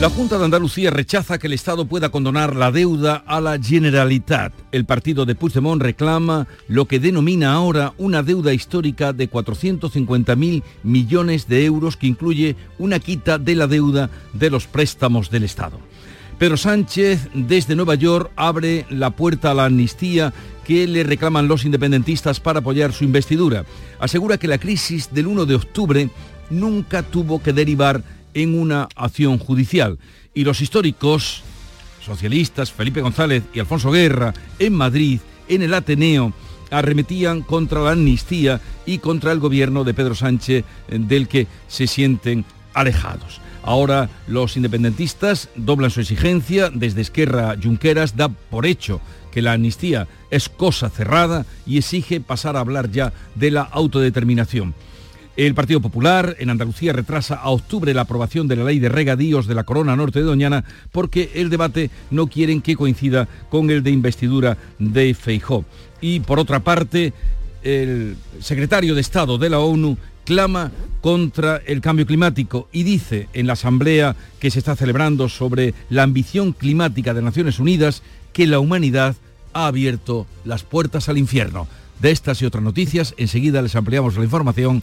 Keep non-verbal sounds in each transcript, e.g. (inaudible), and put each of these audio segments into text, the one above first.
La Junta de Andalucía rechaza que el Estado pueda condonar la deuda a la Generalitat. El partido de Puigdemont reclama lo que denomina ahora una deuda histórica de 450.000 millones de euros que incluye una quita de la deuda de los préstamos del Estado. Pedro Sánchez desde Nueva York abre la puerta a la amnistía que le reclaman los independentistas para apoyar su investidura. Asegura que la crisis del 1 de octubre nunca tuvo que derivar en una acción judicial. Y los históricos socialistas, Felipe González y Alfonso Guerra, en Madrid, en el Ateneo, arremetían contra la amnistía y contra el gobierno de Pedro Sánchez, del que se sienten alejados. Ahora los independentistas doblan su exigencia, desde Esquerra Junqueras da por hecho que la amnistía es cosa cerrada y exige pasar a hablar ya de la autodeterminación. El Partido Popular en Andalucía retrasa a octubre la aprobación de la ley de regadíos de la Corona Norte de Doñana porque el debate no quieren que coincida con el de investidura de Feijó. Y por otra parte, el secretario de Estado de la ONU clama contra el cambio climático y dice en la asamblea que se está celebrando sobre la ambición climática de Naciones Unidas que la humanidad ha abierto las puertas al infierno. De estas y otras noticias, enseguida les ampliamos la información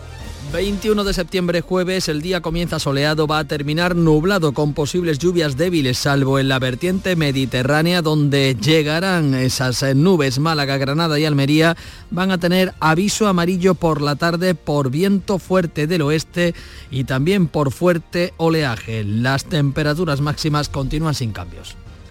21 de septiembre jueves, el día comienza soleado, va a terminar nublado con posibles lluvias débiles, salvo en la vertiente mediterránea donde llegarán esas nubes. Málaga, Granada y Almería van a tener aviso amarillo por la tarde por viento fuerte del oeste y también por fuerte oleaje. Las temperaturas máximas continúan sin cambios.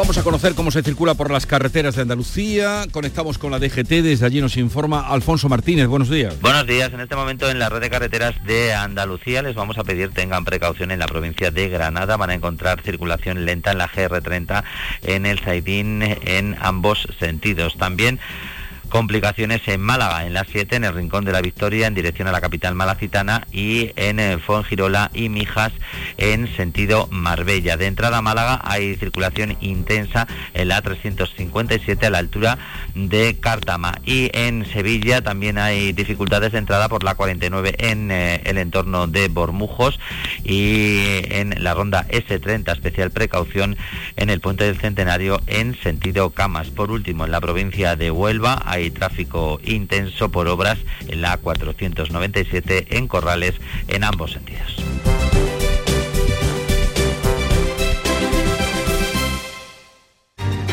Vamos a conocer cómo se circula por las carreteras de Andalucía. Conectamos con la DGT, desde allí nos informa Alfonso Martínez. Buenos días. Buenos días. En este momento en la red de carreteras de Andalucía les vamos a pedir tengan precaución en la provincia de Granada. Van a encontrar circulación lenta en la GR30 en el Saidín en ambos sentidos. También complicaciones en Málaga, en la 7, en el Rincón de la Victoria, en dirección a la capital malacitana, y en Fongirola y Mijas, en sentido Marbella. De entrada a Málaga hay circulación intensa en la 357 a la altura de Cártama. Y en Sevilla también hay dificultades de entrada por la 49 en eh, el entorno de Bormujos y en la ronda S30, especial precaución en el puente del Centenario en sentido Camas. Por último, en la provincia de Huelva tráfico intenso por obras en la 497 en Corrales en ambos sentidos.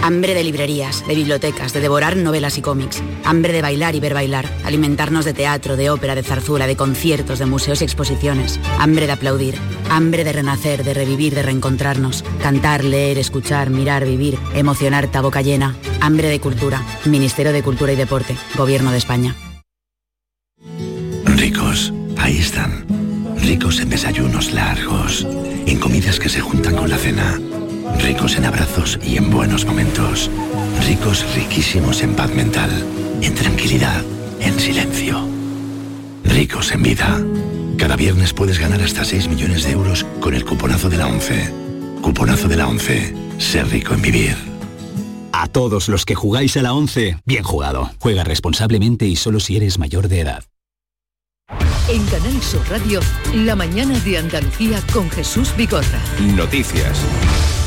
Hambre de librerías, de bibliotecas, de devorar novelas y cómics. Hambre de bailar y ver bailar. Alimentarnos de teatro, de ópera, de zarzuela, de conciertos, de museos y exposiciones. Hambre de aplaudir. Hambre de renacer, de revivir, de reencontrarnos. Cantar, leer, escuchar, mirar, vivir. Emocionarte a boca llena. Hambre de cultura. Ministerio de Cultura y Deporte. Gobierno de España. Ricos. Ahí están. Ricos en desayunos largos. En comidas que se juntan con la cena Ricos en abrazos y en buenos momentos. Ricos, riquísimos en paz mental, en tranquilidad, en silencio. Ricos en vida. Cada viernes puedes ganar hasta 6 millones de euros con el cuponazo de la 11. Cuponazo de la 11. Ser rico en vivir. A todos los que jugáis a la 11, bien jugado. Juega responsablemente y solo si eres mayor de edad. En Canal Sur Radio, la mañana de Andalucía con Jesús Bigorra. Noticias.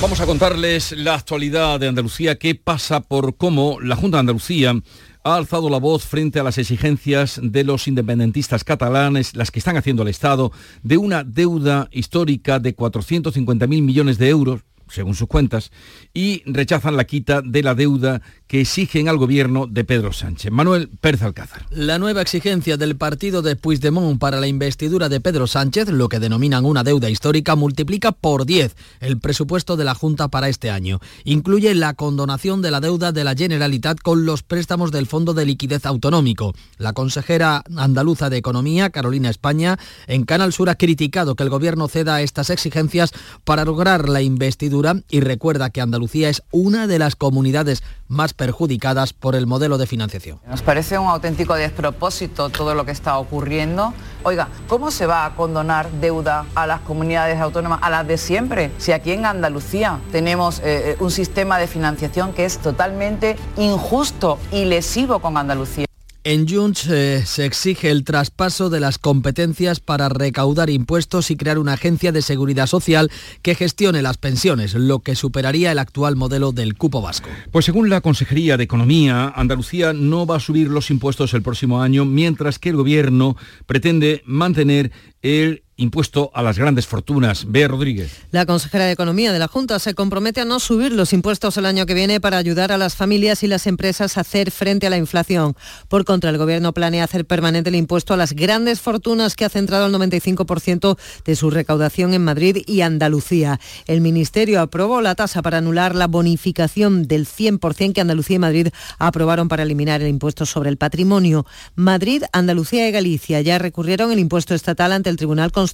Vamos a contarles la actualidad de Andalucía, qué pasa por cómo la Junta de Andalucía ha alzado la voz frente a las exigencias de los independentistas catalanes, las que están haciendo el Estado, de una deuda histórica de 450.000 millones de euros según sus cuentas, y rechazan la quita de la deuda que exigen al gobierno de Pedro Sánchez. Manuel Pérez Alcázar. La nueva exigencia del partido de Puigdemont para la investidura de Pedro Sánchez, lo que denominan una deuda histórica, multiplica por 10 el presupuesto de la Junta para este año. Incluye la condonación de la deuda de la Generalitat con los préstamos del Fondo de Liquidez Autonómico. La consejera andaluza de Economía, Carolina España, en Canal Sur ha criticado que el gobierno ceda estas exigencias para lograr la investidura y recuerda que Andalucía es una de las comunidades más perjudicadas por el modelo de financiación. Nos parece un auténtico despropósito todo lo que está ocurriendo. Oiga, ¿cómo se va a condonar deuda a las comunidades autónomas, a las de siempre? Si aquí en Andalucía tenemos eh, un sistema de financiación que es totalmente injusto y lesivo con Andalucía. En Junts eh, se exige el traspaso de las competencias para recaudar impuestos y crear una agencia de seguridad social que gestione las pensiones, lo que superaría el actual modelo del cupo vasco. Pues según la Consejería de Economía, Andalucía no va a subir los impuestos el próximo año, mientras que el Gobierno pretende mantener el impuesto a las grandes fortunas. Bea Rodríguez. La consejera de Economía de la Junta se compromete a no subir los impuestos el año que viene para ayudar a las familias y las empresas a hacer frente a la inflación. Por contra, el Gobierno planea hacer permanente el impuesto a las grandes fortunas que ha centrado el 95% de su recaudación en Madrid y Andalucía. El Ministerio aprobó la tasa para anular la bonificación del 100% que Andalucía y Madrid aprobaron para eliminar el impuesto sobre el patrimonio. Madrid, Andalucía y Galicia ya recurrieron el impuesto estatal ante el Tribunal Constitucional.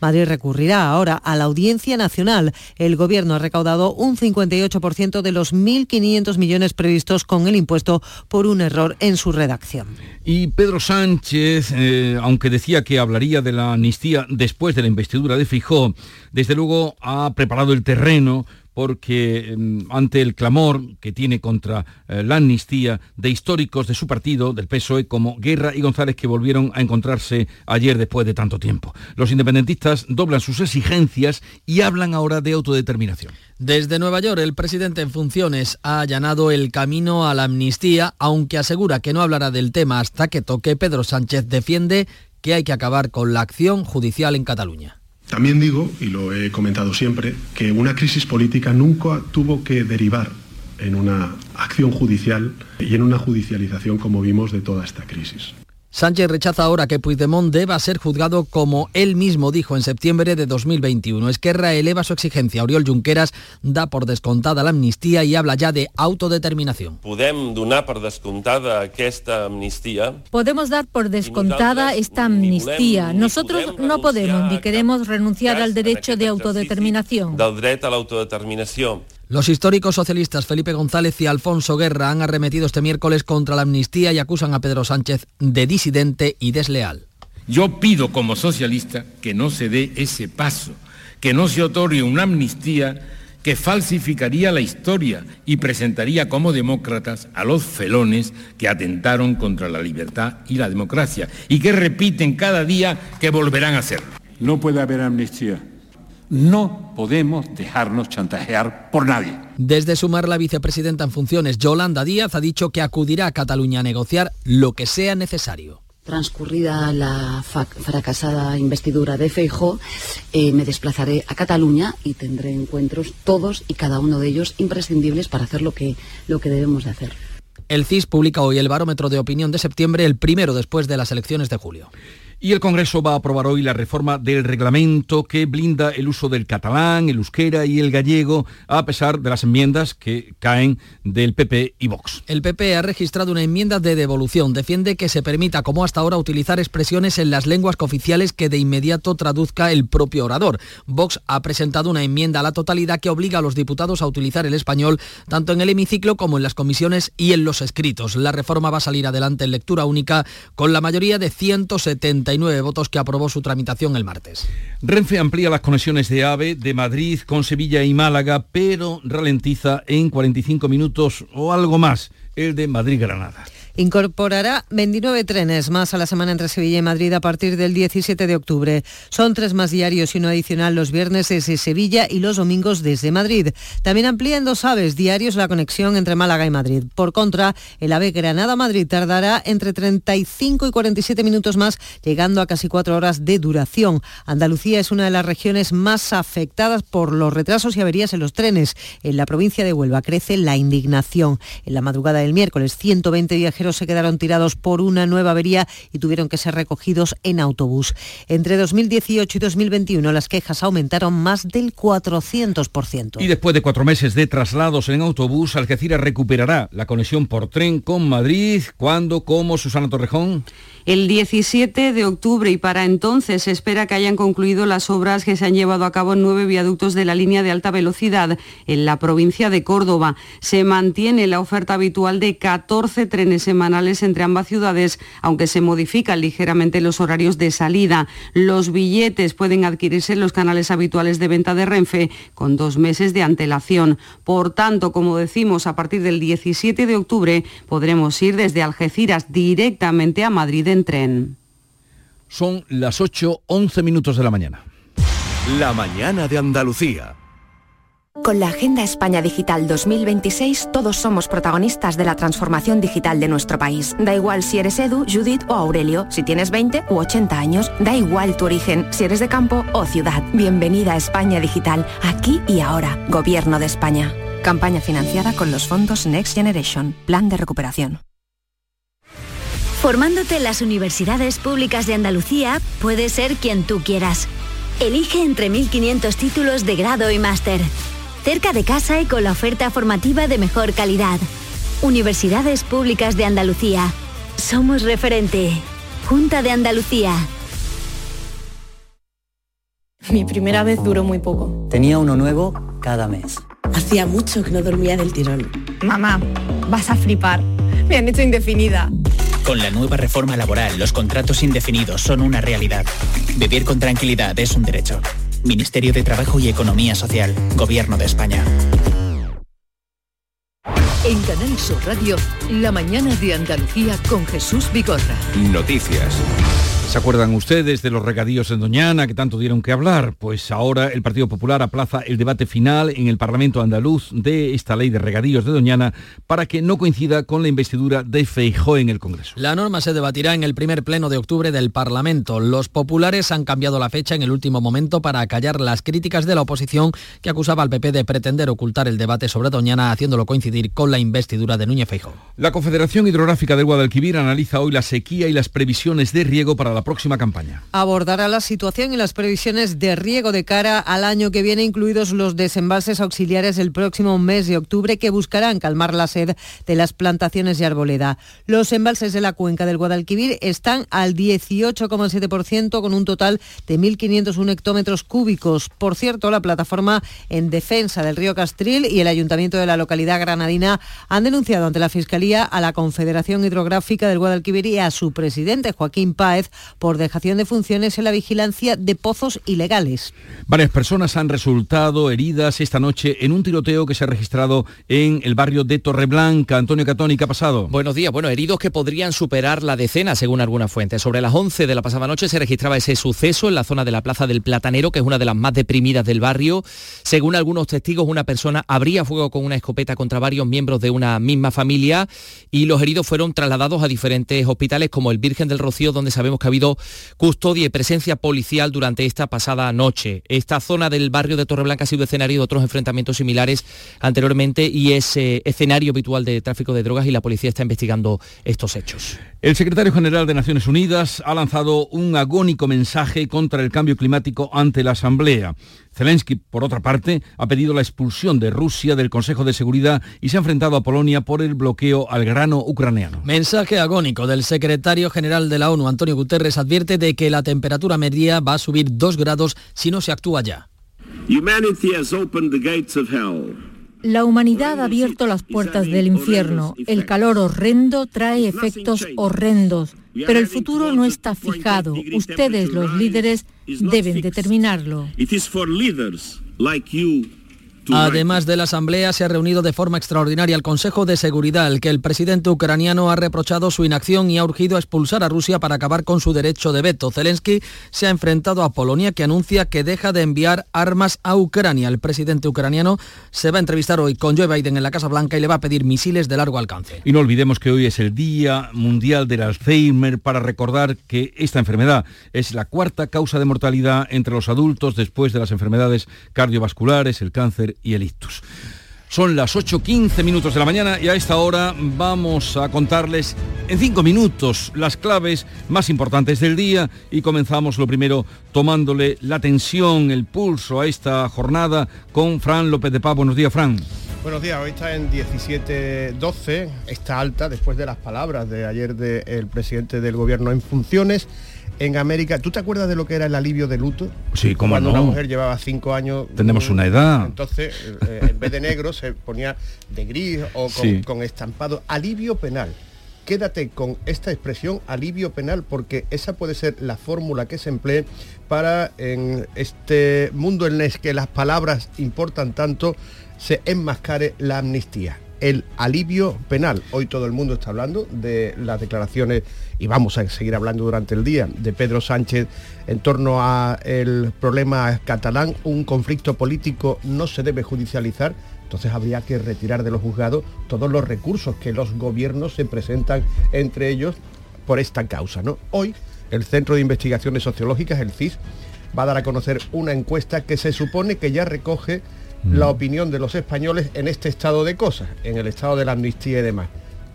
Madrid recurrirá ahora a la Audiencia Nacional. El Gobierno ha recaudado un 58% de los 1.500 millones previstos con el impuesto por un error en su redacción. Y Pedro Sánchez, eh, aunque decía que hablaría de la amnistía después de la investidura de Fijó, desde luego ha preparado el terreno porque mm, ante el clamor que tiene contra eh, la amnistía de históricos de su partido, del PSOE, como Guerra y González, que volvieron a encontrarse ayer después de tanto tiempo. Los independentistas doblan sus exigencias y hablan ahora de autodeterminación. Desde Nueva York, el presidente en funciones ha allanado el camino a la amnistía, aunque asegura que no hablará del tema hasta que toque. Pedro Sánchez defiende que hay que acabar con la acción judicial en Cataluña. También digo, y lo he comentado siempre, que una crisis política nunca tuvo que derivar en una acción judicial y en una judicialización como vimos de toda esta crisis. Sánchez rechaza ahora que Puigdemont deba ser juzgado como él mismo dijo en septiembre de 2021. Esquerra eleva su exigencia. Oriol Junqueras da por descontada la amnistía y habla ya de autodeterminación. Podemos dar por descontada esta amnistía. Podemos dar por descontada esta amnistía. Nosotros no podemos ni queremos renunciar al derecho de autodeterminación. Del derecho a la autodeterminación. Los históricos socialistas Felipe González y Alfonso Guerra han arremetido este miércoles contra la amnistía y acusan a Pedro Sánchez de disidente y desleal. Yo pido como socialista que no se dé ese paso, que no se otorgue una amnistía que falsificaría la historia y presentaría como demócratas a los felones que atentaron contra la libertad y la democracia y que repiten cada día que volverán a hacerlo. No puede haber amnistía no podemos dejarnos chantajear por nadie. Desde Sumar, la vicepresidenta en funciones, Yolanda Díaz, ha dicho que acudirá a Cataluña a negociar lo que sea necesario. Transcurrida la fracasada investidura de Feijo, eh, me desplazaré a Cataluña y tendré encuentros todos y cada uno de ellos imprescindibles para hacer lo que, lo que debemos de hacer. El CIS publica hoy el barómetro de opinión de septiembre, el primero después de las elecciones de julio. Y el Congreso va a aprobar hoy la reforma del reglamento que blinda el uso del catalán, el euskera y el gallego, a pesar de las enmiendas que caen del PP y Vox. El PP ha registrado una enmienda de devolución. Defiende que se permita, como hasta ahora, utilizar expresiones en las lenguas cooficiales que de inmediato traduzca el propio orador. Vox ha presentado una enmienda a la totalidad que obliga a los diputados a utilizar el español tanto en el hemiciclo como en las comisiones y en los escritos. La reforma va a salir adelante en lectura única con la mayoría de 170 votos que aprobó su tramitación el martes. Renfe amplía las conexiones de AVE de Madrid con Sevilla y Málaga, pero ralentiza en 45 minutos o algo más el de Madrid-Granada. Incorporará 29 trenes más a la semana entre Sevilla y Madrid a partir del 17 de octubre. Son tres más diarios y uno adicional los viernes desde Sevilla y los domingos desde Madrid. También amplía en dos aves diarios la conexión entre Málaga y Madrid. Por contra, el ave Granada-Madrid tardará entre 35 y 47 minutos más, llegando a casi cuatro horas de duración. Andalucía es una de las regiones más afectadas por los retrasos y averías en los trenes. En la provincia de Huelva crece la indignación. En la madrugada del miércoles, 120 viajeros se quedaron tirados por una nueva avería y tuvieron que ser recogidos en autobús. Entre 2018 y 2021 las quejas aumentaron más del 400%. Y después de cuatro meses de traslados en autobús, Algeciras recuperará la conexión por tren con Madrid. ¿Cuándo? ¿Cómo? Susana Torrejón el 17 de octubre y para entonces se espera que hayan concluido las obras que se han llevado a cabo en nueve viaductos de la línea de alta velocidad en la provincia de Córdoba. Se mantiene la oferta habitual de 14 trenes semanales entre ambas ciudades, aunque se modifican ligeramente los horarios de salida. Los billetes pueden adquirirse en los canales habituales de venta de Renfe con dos meses de antelación. Por tanto, como decimos, a partir del 17 de octubre podremos ir desde Algeciras directamente a Madrid en tren. Son las 8, 11 minutos de la mañana. La mañana de Andalucía. Con la Agenda España Digital 2026 todos somos protagonistas de la transformación digital de nuestro país. Da igual si eres Edu, Judith o Aurelio, si tienes 20 u 80 años, da igual tu origen, si eres de campo o ciudad. Bienvenida a España Digital, aquí y ahora, Gobierno de España. Campaña financiada con los fondos Next Generation, Plan de Recuperación. Formándote en las universidades públicas de Andalucía, puedes ser quien tú quieras. Elige entre 1.500 títulos de grado y máster. Cerca de casa y con la oferta formativa de mejor calidad. Universidades Públicas de Andalucía. Somos referente. Junta de Andalucía. Mi primera vez duró muy poco. Tenía uno nuevo cada mes. Hacía mucho que no dormía del tirón. Mamá, vas a flipar. Me han hecho indefinida. Con la nueva reforma laboral, los contratos indefinidos son una realidad. Vivir con tranquilidad es un derecho. Ministerio de Trabajo y Economía Social, Gobierno de España. En Canal Sur Radio, la mañana de Andalucía con Jesús Bigorra. Noticias. ¿Se acuerdan ustedes de los regadíos en Doñana que tanto dieron que hablar? Pues ahora el Partido Popular aplaza el debate final en el Parlamento andaluz de esta ley de regadíos de Doñana para que no coincida con la investidura de Feijó en el Congreso. La norma se debatirá en el primer pleno de octubre del Parlamento. Los populares han cambiado la fecha en el último momento para acallar las críticas de la oposición que acusaba al PP de pretender ocultar el debate sobre Doñana haciéndolo coincidir con la investidura de Núñez Feijó. La Confederación Hidrográfica del Guadalquivir analiza hoy la sequía y las previsiones de riego para la próxima campaña. Abordará la situación y las previsiones de riego de cara al año que viene, incluidos los desembalses auxiliares del próximo mes de octubre, que buscarán calmar la sed de las plantaciones de arboleda. Los embalses de la cuenca del Guadalquivir están al 18,7% con un total de 1.501 hectómetros cúbicos. Por cierto, la plataforma en defensa del río Castril y el ayuntamiento de la localidad granadina han denunciado ante la Fiscalía a la Confederación Hidrográfica del Guadalquivir y a su presidente, Joaquín Páez, por dejación de funciones en la vigilancia de pozos ilegales. Varias personas han resultado heridas esta noche en un tiroteo que se ha registrado en el barrio de Torreblanca. Antonio Catoni, ¿qué ha pasado? Buenos días. Bueno, heridos que podrían superar la decena, según algunas fuentes. Sobre las 11 de la pasada noche se registraba ese suceso en la zona de la Plaza del Platanero, que es una de las más deprimidas del barrio. Según algunos testigos, una persona abría fuego con una escopeta contra varios miembros de una misma familia y los heridos fueron trasladados a diferentes hospitales como el Virgen del Rocío, donde sabemos que ha habido custodia y presencia policial durante esta pasada noche. Esta zona del barrio de Torreblanca ha sido escenario de otros enfrentamientos similares anteriormente y es eh, escenario habitual de tráfico de drogas y la policía está investigando estos hechos. El secretario general de Naciones Unidas ha lanzado un agónico mensaje contra el cambio climático ante la Asamblea. Zelensky, por otra parte, ha pedido la expulsión de Rusia del Consejo de Seguridad y se ha enfrentado a Polonia por el bloqueo al grano ucraniano. Mensaje agónico del secretario general de la ONU, Antonio Guterres, advierte de que la temperatura media va a subir dos grados si no se actúa ya. La humanidad ha abierto las puertas del infierno. El calor horrendo trae efectos horrendos, pero el futuro no está fijado. Ustedes, los líderes, deben determinarlo. Además de la Asamblea, se ha reunido de forma extraordinaria el Consejo de Seguridad, el que el presidente ucraniano ha reprochado su inacción y ha urgido a expulsar a Rusia para acabar con su derecho de veto. Zelensky se ha enfrentado a Polonia, que anuncia que deja de enviar armas a Ucrania. El presidente ucraniano se va a entrevistar hoy con Joe Biden en la Casa Blanca y le va a pedir misiles de largo alcance. Y no olvidemos que hoy es el Día Mundial del Alzheimer para recordar que esta enfermedad es la cuarta causa de mortalidad entre los adultos después de las enfermedades cardiovasculares, el cáncer y el ictus. Son las 8.15 minutos de la mañana y a esta hora vamos a contarles en cinco minutos las claves más importantes del día y comenzamos lo primero tomándole la tensión, el pulso a esta jornada con Fran López de Paz. Buenos días, Fran. Buenos días, hoy está en 17.12, está alta después de las palabras de ayer del presidente del gobierno en funciones en América. ¿Tú te acuerdas de lo que era el alivio de luto? Sí, como Cuando no. una mujer llevaba cinco años. Tenemos una edad. Entonces, eh, en vez de negro se ponía de gris o con, Sí. con estampado. Alivio penal. Quédate con esta expresión alivio penal porque esa puede ser la fórmula que se emplee para en este mundo en el que las palabras importan tanto se enmascare la amnistía el alivio penal. Hoy todo el mundo está hablando de las declaraciones y vamos a seguir hablando durante el día de Pedro Sánchez en torno a el problema catalán. Un conflicto político no se debe judicializar, entonces habría que retirar de los juzgados todos los recursos que los gobiernos se presentan entre ellos por esta causa. Hoy el Centro de Investigaciones Sociológicas, el CIS, va a dar a conocer una encuesta que se supone que ya recoge la opinión de los españoles en este estado de cosas, en el estado de la amnistía y demás.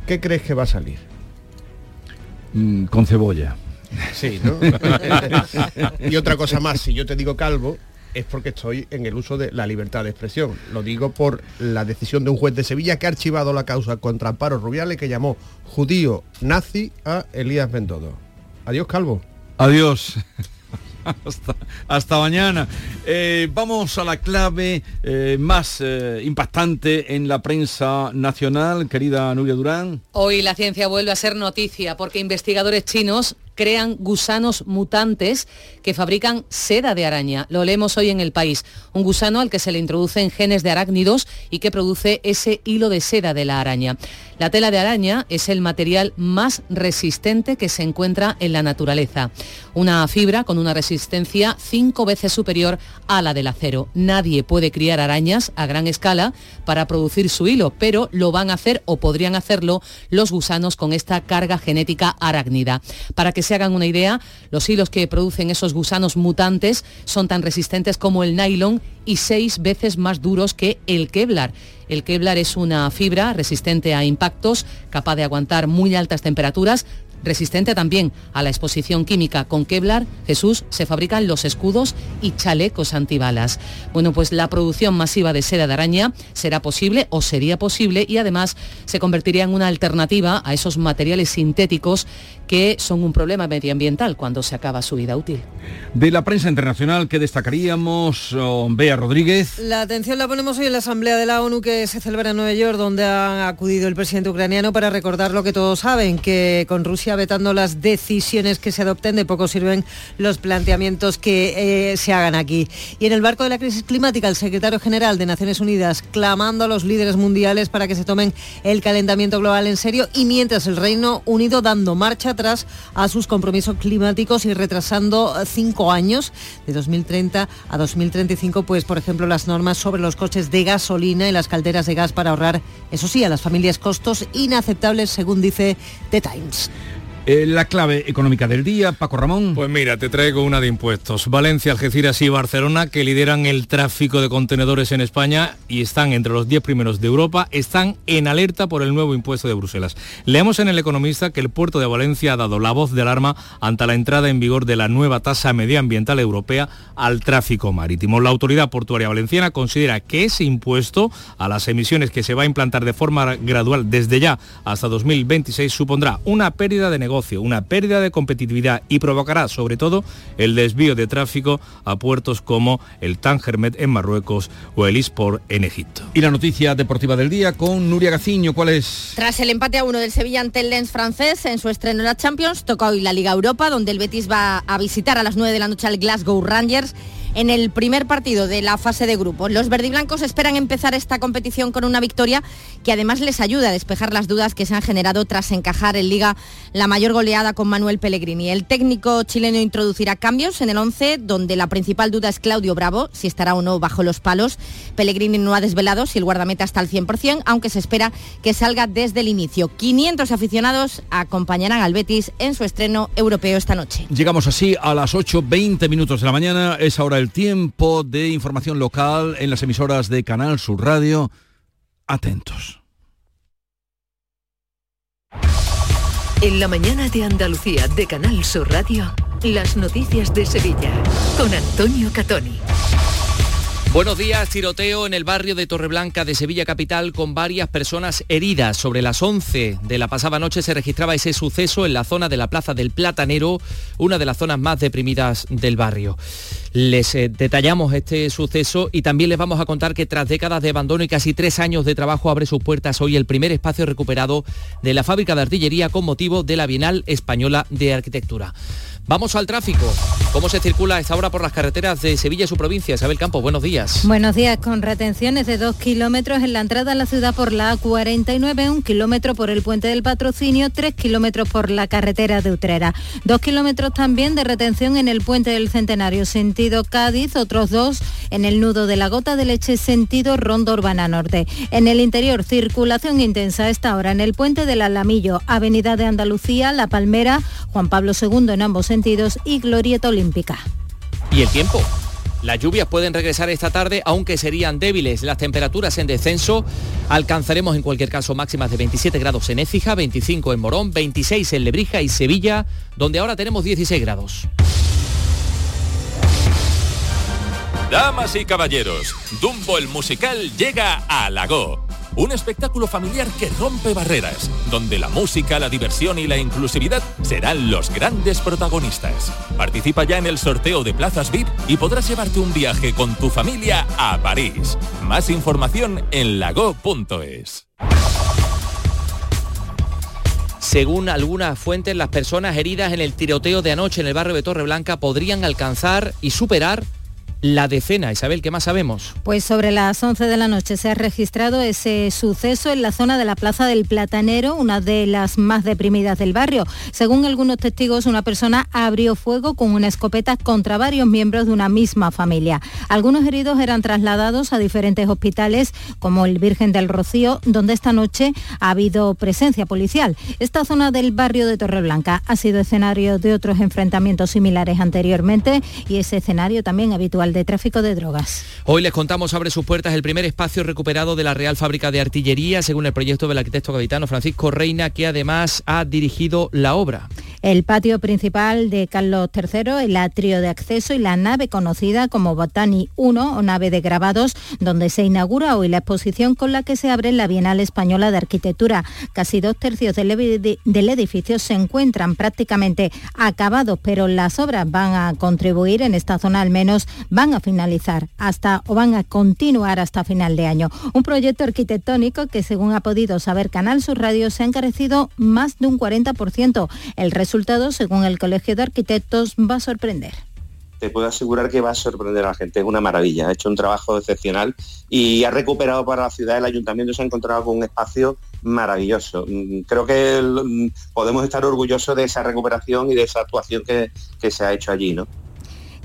¿Qué crees que va a salir? Mm, con cebolla. Sí, ¿no? (laughs) y otra cosa más, si yo te digo calvo, es porque estoy en el uso de la libertad de expresión. Lo digo por la decisión de un juez de Sevilla que ha archivado la causa contra Amparo Rubiales que llamó judío nazi a Elías Bendodo. Adiós, calvo. Adiós. (laughs) hasta, mañana. Eh, vamos a la clave eh, más eh, impactante en la prensa nacional, querida Nuria Durán. Hoy la ciencia vuelve a ser noticia porque investigadores chinos crean gusanos mutantes que fabrican seda de araña. Lo leemos hoy en el país. Un gusano al que se le introducen genes de arácnidos y que produce ese hilo de seda de la araña. La tela de araña es el material más resistente que se encuentra en la naturaleza. Una fibra con una resistencia cinco veces superior a la del acero. Nadie puede criar arañas a gran escala para producir su hilo, pero lo van a hacer o podrían hacerlo los gusanos con esta carga genética arácnida. Para que se hagan una idea, los hilos que producen esos gusanos mutantes son tan resistentes como el nylon y seis veces más duros que el Kevlar. El Kevlar es una fibra resistente a impactos, capaz de aguantar muy altas temperaturas, resistente también a la exposición química. Con Kevlar, Jesús, se fabrican los escudos y chalecos antibalas. Bueno, pues la producción masiva de seda de araña será posible o sería posible y además se convertiría en una alternativa a esos materiales sintéticos que son un problema medioambiental cuando se acaba su vida útil. De la prensa internacional, ¿qué destacaríamos? Oh, Bea Rodríguez. La atención la ponemos hoy en la Asamblea de la ONU que se celebra en Nueva York, donde ha acudido el presidente ucraniano para recordar lo que todos saben, que con Rusia vetando las decisiones que se adopten, de poco sirven los planteamientos que eh, se hagan aquí. Y en el marco de la crisis climática, el secretario general de Naciones Unidas clamando a los líderes mundiales para que se tomen el calentamiento global en serio y mientras el Reino Unido dando marcha atrás a sus compromisos climáticos y retrasando cinco años de 2030 a 2035, pues por ejemplo las normas sobre los coches de gasolina y las calderas de gas para ahorrar, eso sí, a las familias costos inaceptables, según dice The Times. Eh, la clave económica del día, Paco Ramón. Pues mira, te traigo una de impuestos. Valencia, Algeciras y Barcelona, que lideran el tráfico de contenedores en España y están entre los 10 primeros de Europa, están en alerta por el nuevo impuesto de Bruselas. Leamos en El Economista que el puerto de Valencia ha dado la voz de alarma ante la entrada en vigor de la nueva tasa medioambiental europea al tráfico marítimo. La autoridad portuaria valenciana considera que ese impuesto a las emisiones que se va a implantar de forma gradual desde ya hasta 2026 supondrá una pérdida de negocio una pérdida de competitividad y provocará sobre todo el desvío de tráfico a puertos como el Tangermet en Marruecos o el Isport en Egipto. Y la noticia deportiva del día con Nuria Gaciño, ¿cuál es? Tras el empate a uno del Sevilla ante el Lens francés en su estreno en la Champions, toca hoy la Liga Europa, donde el Betis va a visitar a las 9 de la noche al Glasgow Rangers. En el primer partido de la fase de grupos. Los verdiblancos esperan empezar esta competición con una victoria que además les ayuda a despejar las dudas que se han generado tras encajar en Liga la mayor goleada con Manuel Pellegrini. El técnico chileno introducirá cambios en el 11, donde la principal duda es Claudio Bravo, si estará o no bajo los palos. Pellegrini no ha desvelado si el guardameta está al 100%, aunque se espera que salga desde el inicio. 500 aficionados acompañarán al Betis en su estreno europeo esta noche. Llegamos así a las 8.20 minutos de la mañana. Es ahora el tiempo de información local en las emisoras de Canal Sur Radio. Atentos. En la mañana de Andalucía de Canal Sur Radio, las noticias de Sevilla con Antonio Catoni. Buenos días, tiroteo en el barrio de Torreblanca de Sevilla Capital con varias personas heridas. Sobre las 11 de la pasada noche se registraba ese suceso en la zona de la Plaza del Platanero, una de las zonas más deprimidas del barrio. Les eh, detallamos este suceso y también les vamos a contar que tras décadas de abandono y casi tres años de trabajo abre sus puertas hoy el primer espacio recuperado de la fábrica de artillería con motivo de la Bienal Española de Arquitectura. Vamos al tráfico. ¿Cómo se circula esta hora por las carreteras de Sevilla y su provincia? Isabel Campo, buenos días. Buenos días, con retenciones de dos kilómetros en la entrada a la ciudad por la A49, un kilómetro por el puente del patrocinio, tres kilómetros por la carretera de Utrera. Dos kilómetros también de retención en el puente del Centenario, sentido Cádiz, otros dos en el nudo de la gota de leche, sentido Ronda Urbana Norte. En el interior, circulación intensa esta hora en el puente del Alamillo, Avenida de Andalucía, La Palmera, Juan Pablo II en ambos sentidos y Glorieta Olímpica. ¿Y el tiempo? Las lluvias pueden regresar esta tarde, aunque serían débiles. Las temperaturas en descenso alcanzaremos en cualquier caso máximas de 27 grados en Écija, 25 en Morón, 26 en Lebrija y Sevilla, donde ahora tenemos 16 grados. Damas y caballeros, Dumbo el musical llega a Lago. Un espectáculo familiar que rompe barreras, donde la música, la diversión y la inclusividad serán los grandes protagonistas. Participa ya en el sorteo de plazas VIP y podrás llevarte un viaje con tu familia a París. Más información en lago.es. Según algunas fuentes, las personas heridas en el tiroteo de anoche en el barrio de Torreblanca podrían alcanzar y superar la decena. Isabel, ¿qué más sabemos? Pues sobre las 11 de la noche se ha registrado ese suceso en la zona de la Plaza del Platanero, una de las más deprimidas del barrio. Según algunos testigos, una persona abrió fuego con una escopeta contra varios miembros de una misma familia. Algunos heridos eran trasladados a diferentes hospitales, como el Virgen del Rocío, donde esta noche ha habido presencia policial. Esta zona del barrio de Torreblanca ha sido escenario de otros enfrentamientos similares anteriormente y ese escenario también habitual de tráfico de drogas. Hoy les contamos abre sus puertas el primer espacio recuperado de la Real Fábrica de Artillería, según el proyecto del arquitecto gaditano Francisco Reina, que además ha dirigido la obra. El patio principal de Carlos III, el atrio de acceso y la nave conocida como Botani 1 o nave de grabados, donde se inaugura hoy la exposición con la que se abre la Bienal Española de Arquitectura. Casi dos tercios del, edificio se encuentran prácticamente acabados, pero las obras van a contribuir en esta zona al menos van a finalizar hasta o van a continuar hasta final de año. Un proyecto arquitectónico que según ha podido saber Canal Sur Radio se ha encarecido más de un 40%. El resultado, según el Colegio de Arquitectos, va a sorprender te puedo asegurar que va a sorprender a la gente. Es una maravilla. Ha hecho un trabajo excepcional y ha recuperado para la ciudad. El ayuntamiento se ha encontrado con un espacio maravilloso. Mm, creo que mm, podemos estar orgullosos de esa recuperación y de esa actuación que, que se ha hecho allí, ¿no?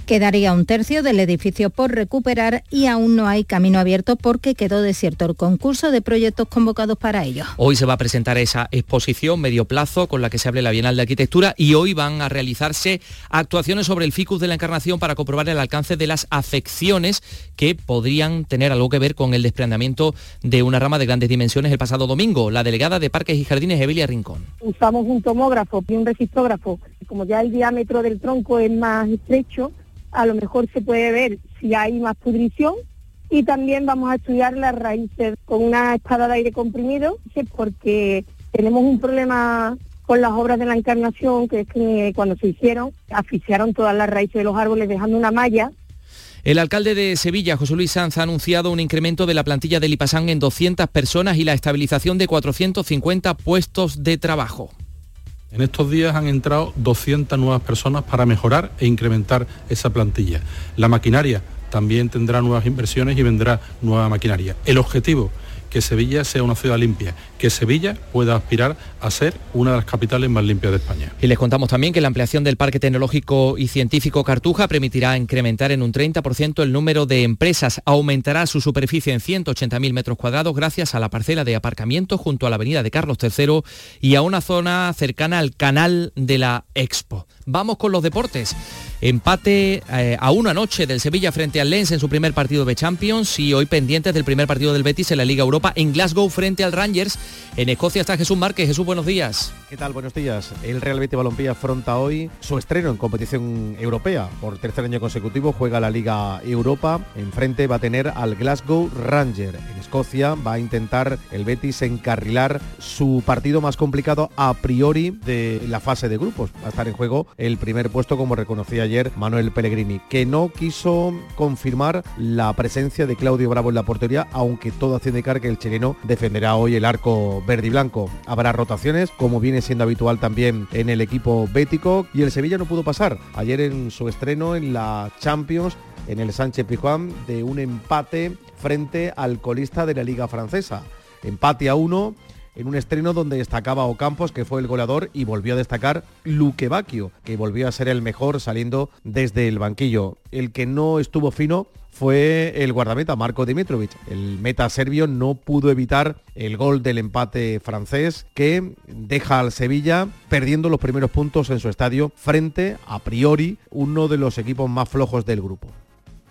Quedaría un tercio del edificio por recuperar y aún no hay camino abierto porque quedó desierto el concurso de proyectos convocados para ello. Hoy se va a presentar esa exposición medio plazo con la que se abre la Bienal de Arquitectura y hoy van a realizarse actuaciones sobre el ficus de la Encarnación para comprobar el alcance de las afecciones que podrían tener algo que ver con el desprendimiento de una rama de grandes dimensiones el pasado domingo. La delegada de Parques y Jardines, Evelia Rincón. Usamos un tomógrafo y un registrógrafo. Como ya el diámetro del tronco es más estrecho, a lo mejor se puede ver si hay más pudrición. Y también vamos a estudiar las raíces con una espada de aire comprimido, porque tenemos un problema con las obras de la encarnación, que es que cuando se hicieron, asfixiaron todas las raíces de los árboles dejando una malla. El alcalde de Sevilla, José Luis Sanz, ha anunciado un incremento de la plantilla del IPASAN en 200 personas y la estabilización de 450 puestos de trabajo En estos días han entrado 200 nuevas personas para mejorar e incrementar esa plantilla. La maquinaria también tendrá nuevas inversiones y vendrá nueva maquinaria. El objetivo que Sevilla sea una ciudad limpia, que Sevilla pueda aspirar a ser una de las capitales más limpias de España. Y les contamos también que la ampliación del Parque Tecnológico y Científico Cartuja permitirá incrementar en un 30% el número de empresas, aumentará su superficie en 180.000 metros cuadrados gracias a la parcela de aparcamiento junto a la avenida de Carlos III y a una zona cercana al canal de la Expo. Vamos con los deportes. Empate eh, a una noche del Sevilla frente al Lens en su primer partido de Champions y hoy pendientes del primer partido del Betis en la Liga Europa en Glasgow frente al Rangers. En Escocia está Jesús Márquez. Jesús, buenos días. ¿Qué tal? Buenos días. El Real Betis Balompié afronta hoy su estreno en competición europea. Por tercer año consecutivo juega la Liga Europa. Enfrente va a tener al Glasgow Ranger. En Escocia va a intentar el Betis encarrilar su partido más complicado a priori de la fase de grupos. Va a estar en juego el primer puesto como reconocía Manuel Pellegrini, que no quiso confirmar la presencia de Claudio Bravo en la portería, aunque todo hace indicar que el chileno defenderá hoy el arco verde y blanco. Habrá rotaciones, como viene siendo habitual también en el equipo bético, y el Sevilla no pudo pasar ayer en su estreno en la Champions en el Sánchez Pijuán de un empate frente al colista de la Liga Francesa. Empate a uno en un estreno donde destacaba Ocampos, que fue el goleador, y volvió a destacar Luque Bacchio, que volvió a ser el mejor saliendo desde el banquillo. El que no estuvo fino fue el guardameta Marco Dimitrovic. El meta serbio no pudo evitar el gol del empate francés que deja al Sevilla perdiendo los primeros puntos en su estadio frente a priori uno de los equipos más flojos del grupo.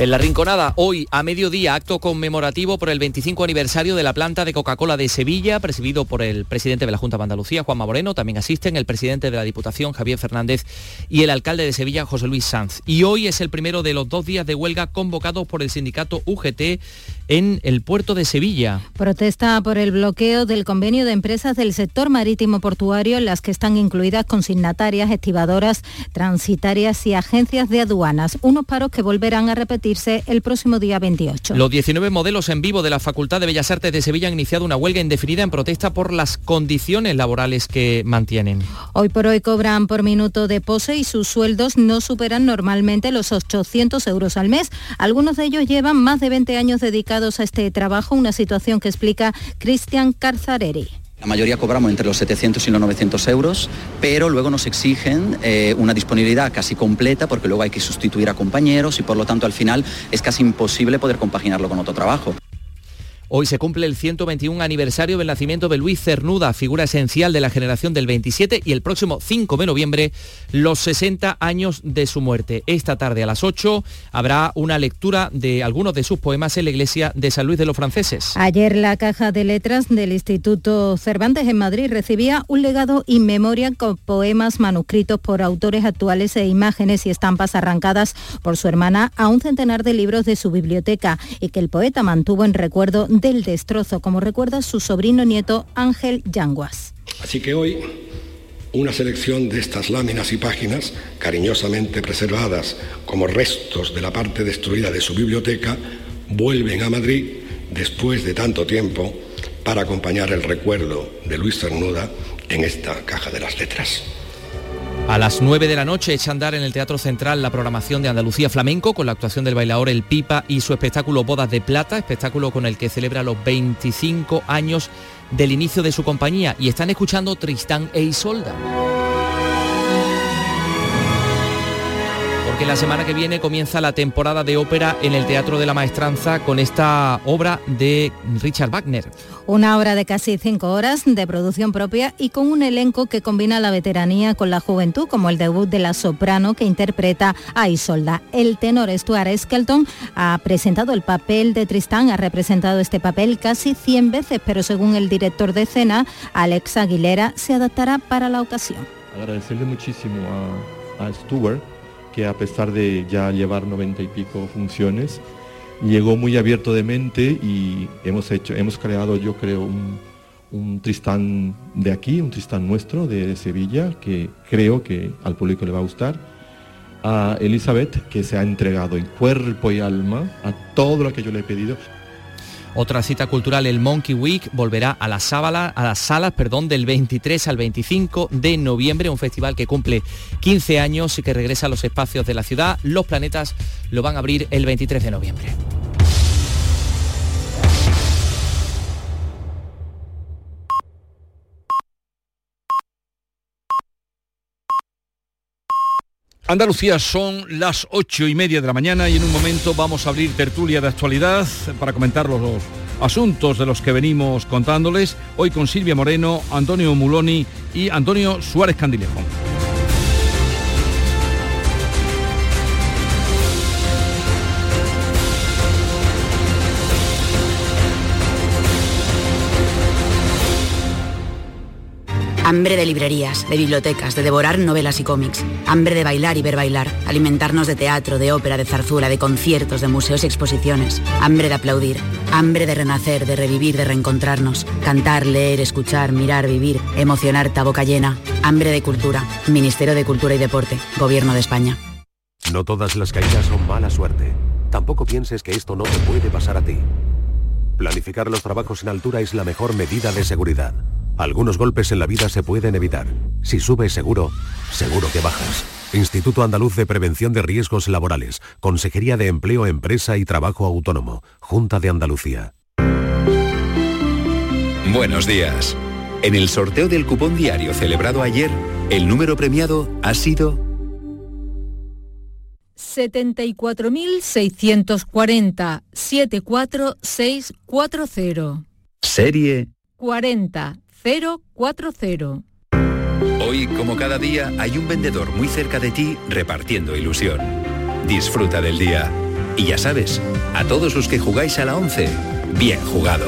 En la Rinconada, hoy a mediodía, acto conmemorativo por el 25 aniversario de la planta de Coca-Cola de Sevilla, presidido por el presidente de la Junta de Andalucía, Juanma Moreno. También asisten el presidente de la Diputación, Javier Fernández, y el alcalde de Sevilla, José Luis Sanz. Y hoy es el primero de los dos días de huelga convocados por el sindicato UGT en el puerto de Sevilla. Protesta por el bloqueo del convenio de empresas del sector marítimo portuario en las que están incluidas consignatarias, estivadoras, transitarias y agencias de aduanas. Unos paros que volverán a el próximo día 28. Los 19 modelos en vivo de la Facultad de Bellas Artes de Sevilla han iniciado una huelga indefinida en protesta por las condiciones laborales que mantienen. Hoy por hoy cobran por minuto de pose y sus sueldos no superan normalmente los 800 euros al mes. Algunos de ellos llevan más de 20 años dedicados a este trabajo, una situación que explica Cristian Carzareri. La mayoría cobramos entre los 700 y los 900 euros, pero luego nos exigen eh, una disponibilidad casi completa porque luego hay que sustituir a compañeros y por lo tanto al final es casi imposible poder compaginarlo con otro trabajo. Hoy se cumple el 121 aniversario del nacimiento de Luis Cernuda, figura esencial de la generación del 27 y el próximo 5 de noviembre los 60 años de su muerte. Esta tarde a las 8 habrá una lectura de algunos de sus poemas en la iglesia de San Luis de los Franceses. Ayer la caja de letras del Instituto Cervantes en Madrid recibía un legado in memoria con poemas manuscritos por autores actuales e imágenes y estampas arrancadas por su hermana a un centenar de libros de su biblioteca y que el poeta mantuvo en recuerdo del destrozo, como recuerda su sobrino nieto Ángel Yanguas. Así que hoy una selección de estas láminas y páginas, cariñosamente preservadas como restos de la parte destruida de su biblioteca, vuelven a Madrid después de tanto tiempo para acompañar el recuerdo de Luis Cernuda en esta caja de las letras. A las 9 de la noche echa a andar en el Teatro Central la programación de Andalucía Flamenco con la actuación del bailador El Pipa y su espectáculo Bodas de Plata, espectáculo con el que celebra los 25 años del inicio de su compañía. Y están escuchando Tristán e Isolda. Porque la semana que viene comienza la temporada de ópera en el Teatro de la Maestranza con esta obra de Richard Wagner. Una obra de casi cinco horas de producción propia y con un elenco que combina la veteranía con la juventud, como el debut de la soprano que interpreta a Isolda. El tenor Stuart Skelton ha presentado el papel de Tristán, ha representado este papel casi 100 veces, pero según el director de escena, Alex Aguilera, se adaptará para la ocasión. Agradecerle muchísimo a, a Stuart que a pesar de ya llevar noventa y pico funciones, llegó muy abierto de mente y hemos hecho, hemos creado yo creo un, un Tristán de aquí, un Tristán nuestro de Sevilla, que creo que al público le va a gustar. A Elizabeth, que se ha entregado en cuerpo y alma a todo lo que yo le he pedido. Otra cita cultural, el Monkey Week, volverá a las, a las salas perdón, del 23 al 25 de noviembre, un festival que cumple 15 años y que regresa a los espacios de la ciudad. Los planetas lo van a abrir el 23 de noviembre. Andalucía son las ocho y media de la mañana y en un momento vamos a abrir tertulia de actualidad para comentar los, asuntos de los que venimos contándoles. Hoy con Silvia Moreno, Antonio Muloni y Antonio Suárez Candilejo. Hambre de librerías, de bibliotecas, de devorar novelas y cómics. Hambre de bailar y ver bailar. Alimentarnos de teatro, de ópera, de zarzuela, de conciertos, de museos y exposiciones. Hambre de aplaudir. Hambre de renacer, de revivir, de reencontrarnos. Cantar, leer, escuchar, mirar, vivir. Emocionar, boca llena. Hambre de cultura. Ministerio de Cultura y Deporte. Gobierno de España. No todas las caídas son mala suerte. Tampoco pienses que esto no te puede pasar a ti. Planificar los trabajos en altura es la mejor medida de seguridad. Algunos golpes en la vida se pueden evitar. Si subes seguro, seguro que bajas. Instituto Andaluz de Prevención de Riesgos Laborales. Consejería de Empleo, Empresa y Trabajo Autónomo. Junta de Andalucía. Buenos días. En el sorteo del cupón diario celebrado ayer, el número premiado ha sido 74.640 74640 serie 40 040. Hoy, como cada día, hay un vendedor muy cerca de ti repartiendo ilusión. Disfruta del día. Y ya sabes, a todos los que jugáis a la 11, bien jugado.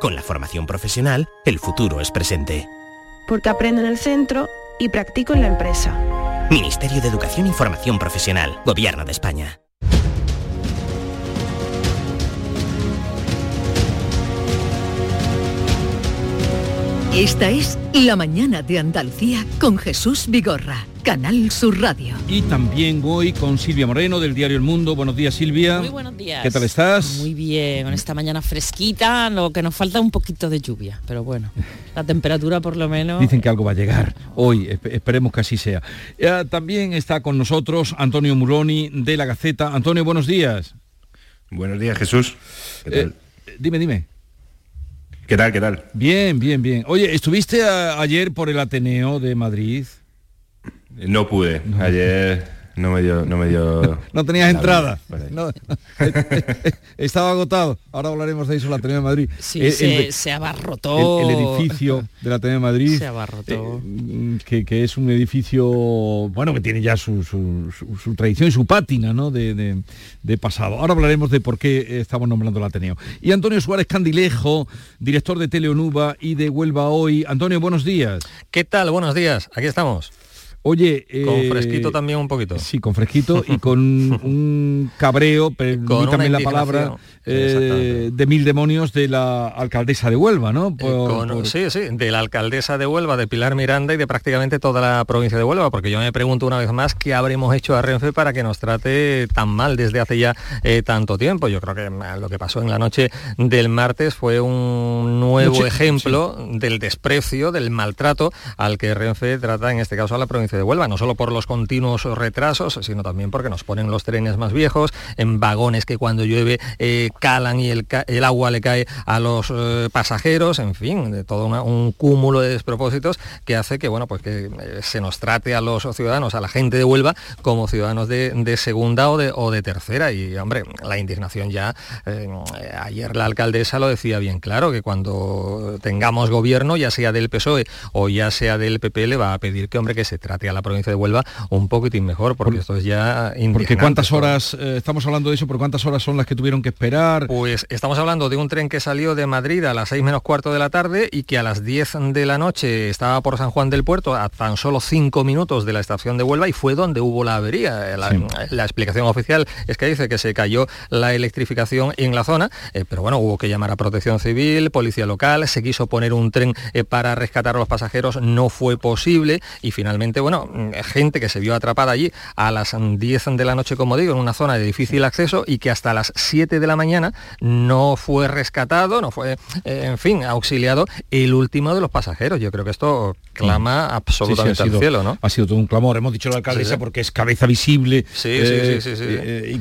Con la formación profesional, el futuro es presente. Porque aprendo en el centro y practico en la empresa. Ministerio de Educación y Formación Profesional, Gobierno de España. Esta es La Mañana de Andalucía con Jesús Vigorra, Canal Sur Radio. Y también voy con Silvia Moreno del diario El Mundo. Buenos días, Silvia. Muy buenos días. ¿Qué tal estás? Muy bien, con esta mañana fresquita, lo que nos falta un poquito de lluvia, pero bueno, la temperatura por lo menos... Dicen que algo va a llegar hoy, esp- esperemos que así sea. Eh, también está con nosotros Antonio Muloni de La Gaceta. Antonio, buenos días. Buenos días, Jesús. ¿Qué tal? Eh, dime, dime. ¿Qué tal, qué tal? Bien, bien, bien. Oye, ¿estuviste ayer por el Ateneo de Madrid? No pude. Ayer no me dio... No, me dio (laughs) No tenías la entrada. No, (laughs) estaba agotado. Ahora hablaremos de eso, el Ateneo de Madrid. Sí, El- se, el- se abarrotó. el, el edificio del Ateneo de Madrid, Se abarrotó. eh, que, que es un edificio, bueno, que tiene ya su, su- su- su tradición y su pátina ¿no? de, de- de pasado. Ahora hablaremos de por qué estamos nombrando el Ateneo. Y Antonio Suárez Candilejo, director de Teleonuba y de Huelva Hoy. Antonio, buenos días. ¿Qué tal? Buenos días. Aquí estamos. Oye, Con eh, fresquito también un poquito. Sí, con fresquito y con (laughs) un cabreo, permítame la palabra, eh, de mil demonios de la alcaldesa de Huelva, ¿no? Por- Con- por- Sí, sí, de la alcaldesa de Huelva, de Pilar Miranda y de prácticamente toda la provincia de Huelva, porque yo me pregunto una vez más qué habremos hecho a Renfe para que nos trate tan mal desde hace ya eh, tanto tiempo. Yo creo que eh, lo que pasó en la noche del martes fue un nuevo Noche- ejemplo del desprecio, del maltrato al que Renfe trata en este caso a la provincia de Huelva, no solo por los continuos retrasos, sino también porque nos ponen los trenes más viejos, en vagones que cuando llueve eh, calan y el, agua le cae a los eh, pasajeros, en fin, de todo un cúmulo de despropósitos que hace que, bueno, pues que eh, se nos trate a los ciudadanos, a la gente de Huelva, como ciudadanos de, segunda o de, tercera. Y, hombre, la indignación ya, ayer la alcaldesa lo decía bien claro, que cuando tengamos gobierno, ya sea del PSOE o ya sea del PP, le va a pedir que, hombre, que se trate a la provincia de Huelva un poquitín mejor, porque esto es ya Porque cuántas horas, eh, estamos hablando de eso, por cuántas horas son las que tuvieron que esperar. Pues estamos hablando de un tren que salió de Madrid a las 6 menos cuarto de la tarde y que a las 10 de la noche estaba por San Juan del Puerto a tan solo 5 minutos de la estación de Huelva y fue donde hubo la avería. La, la explicación oficial es que dice que se cayó la electrificación en la zona, eh, pero bueno, hubo que llamar a protección civil, policía local, se quiso poner un tren eh, para rescatar a los pasajeros, no fue posible y finalmente, bueno, mm, gente que se vio atrapada allí a las 10 de la noche, como digo, en una zona de difícil acceso y que hasta las 7 de la mañana no fue rescatado, no fue, eh, en fin, auxiliado el último de los pasajeros. Yo creo que esto clama absolutamente al cielo, ¿no? Ha sido todo un clamor, hemos dicho la alcaldesa porque es cabeza visible de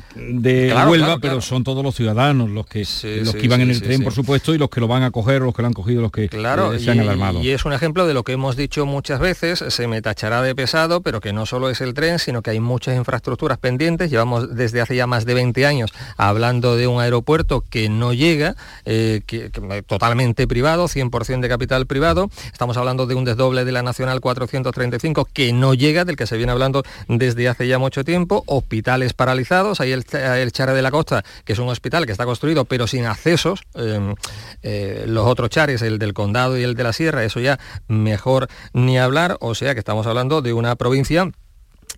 Huelva, pero son todos los ciudadanos los que los que iban en el tren, por supuesto, y los que lo van a coger, los que lo han cogido, los que claro, se han alarmado. Y es un ejemplo de lo que hemos dicho muchas veces, se me tachará de pesado, pero que no solo es el tren, sino que hay muchas infraestructuras pendientes. Llevamos desde hace ya más de 20 años hablando de un aeropuerto que no llega, que, totalmente privado, 100% de capital privado. Estamos hablando de un desdoble de la Nacional 435 que no llega, del que se viene hablando desde hace ya mucho tiempo. Hospitales paralizados, hay el, el Chare de la Costa, que es un hospital que está construido pero sin accesos. Em, eh, los otros chares, el del condado y el de la sierra, eso ya mejor ni hablar. O sea que estamos hablando de una provincia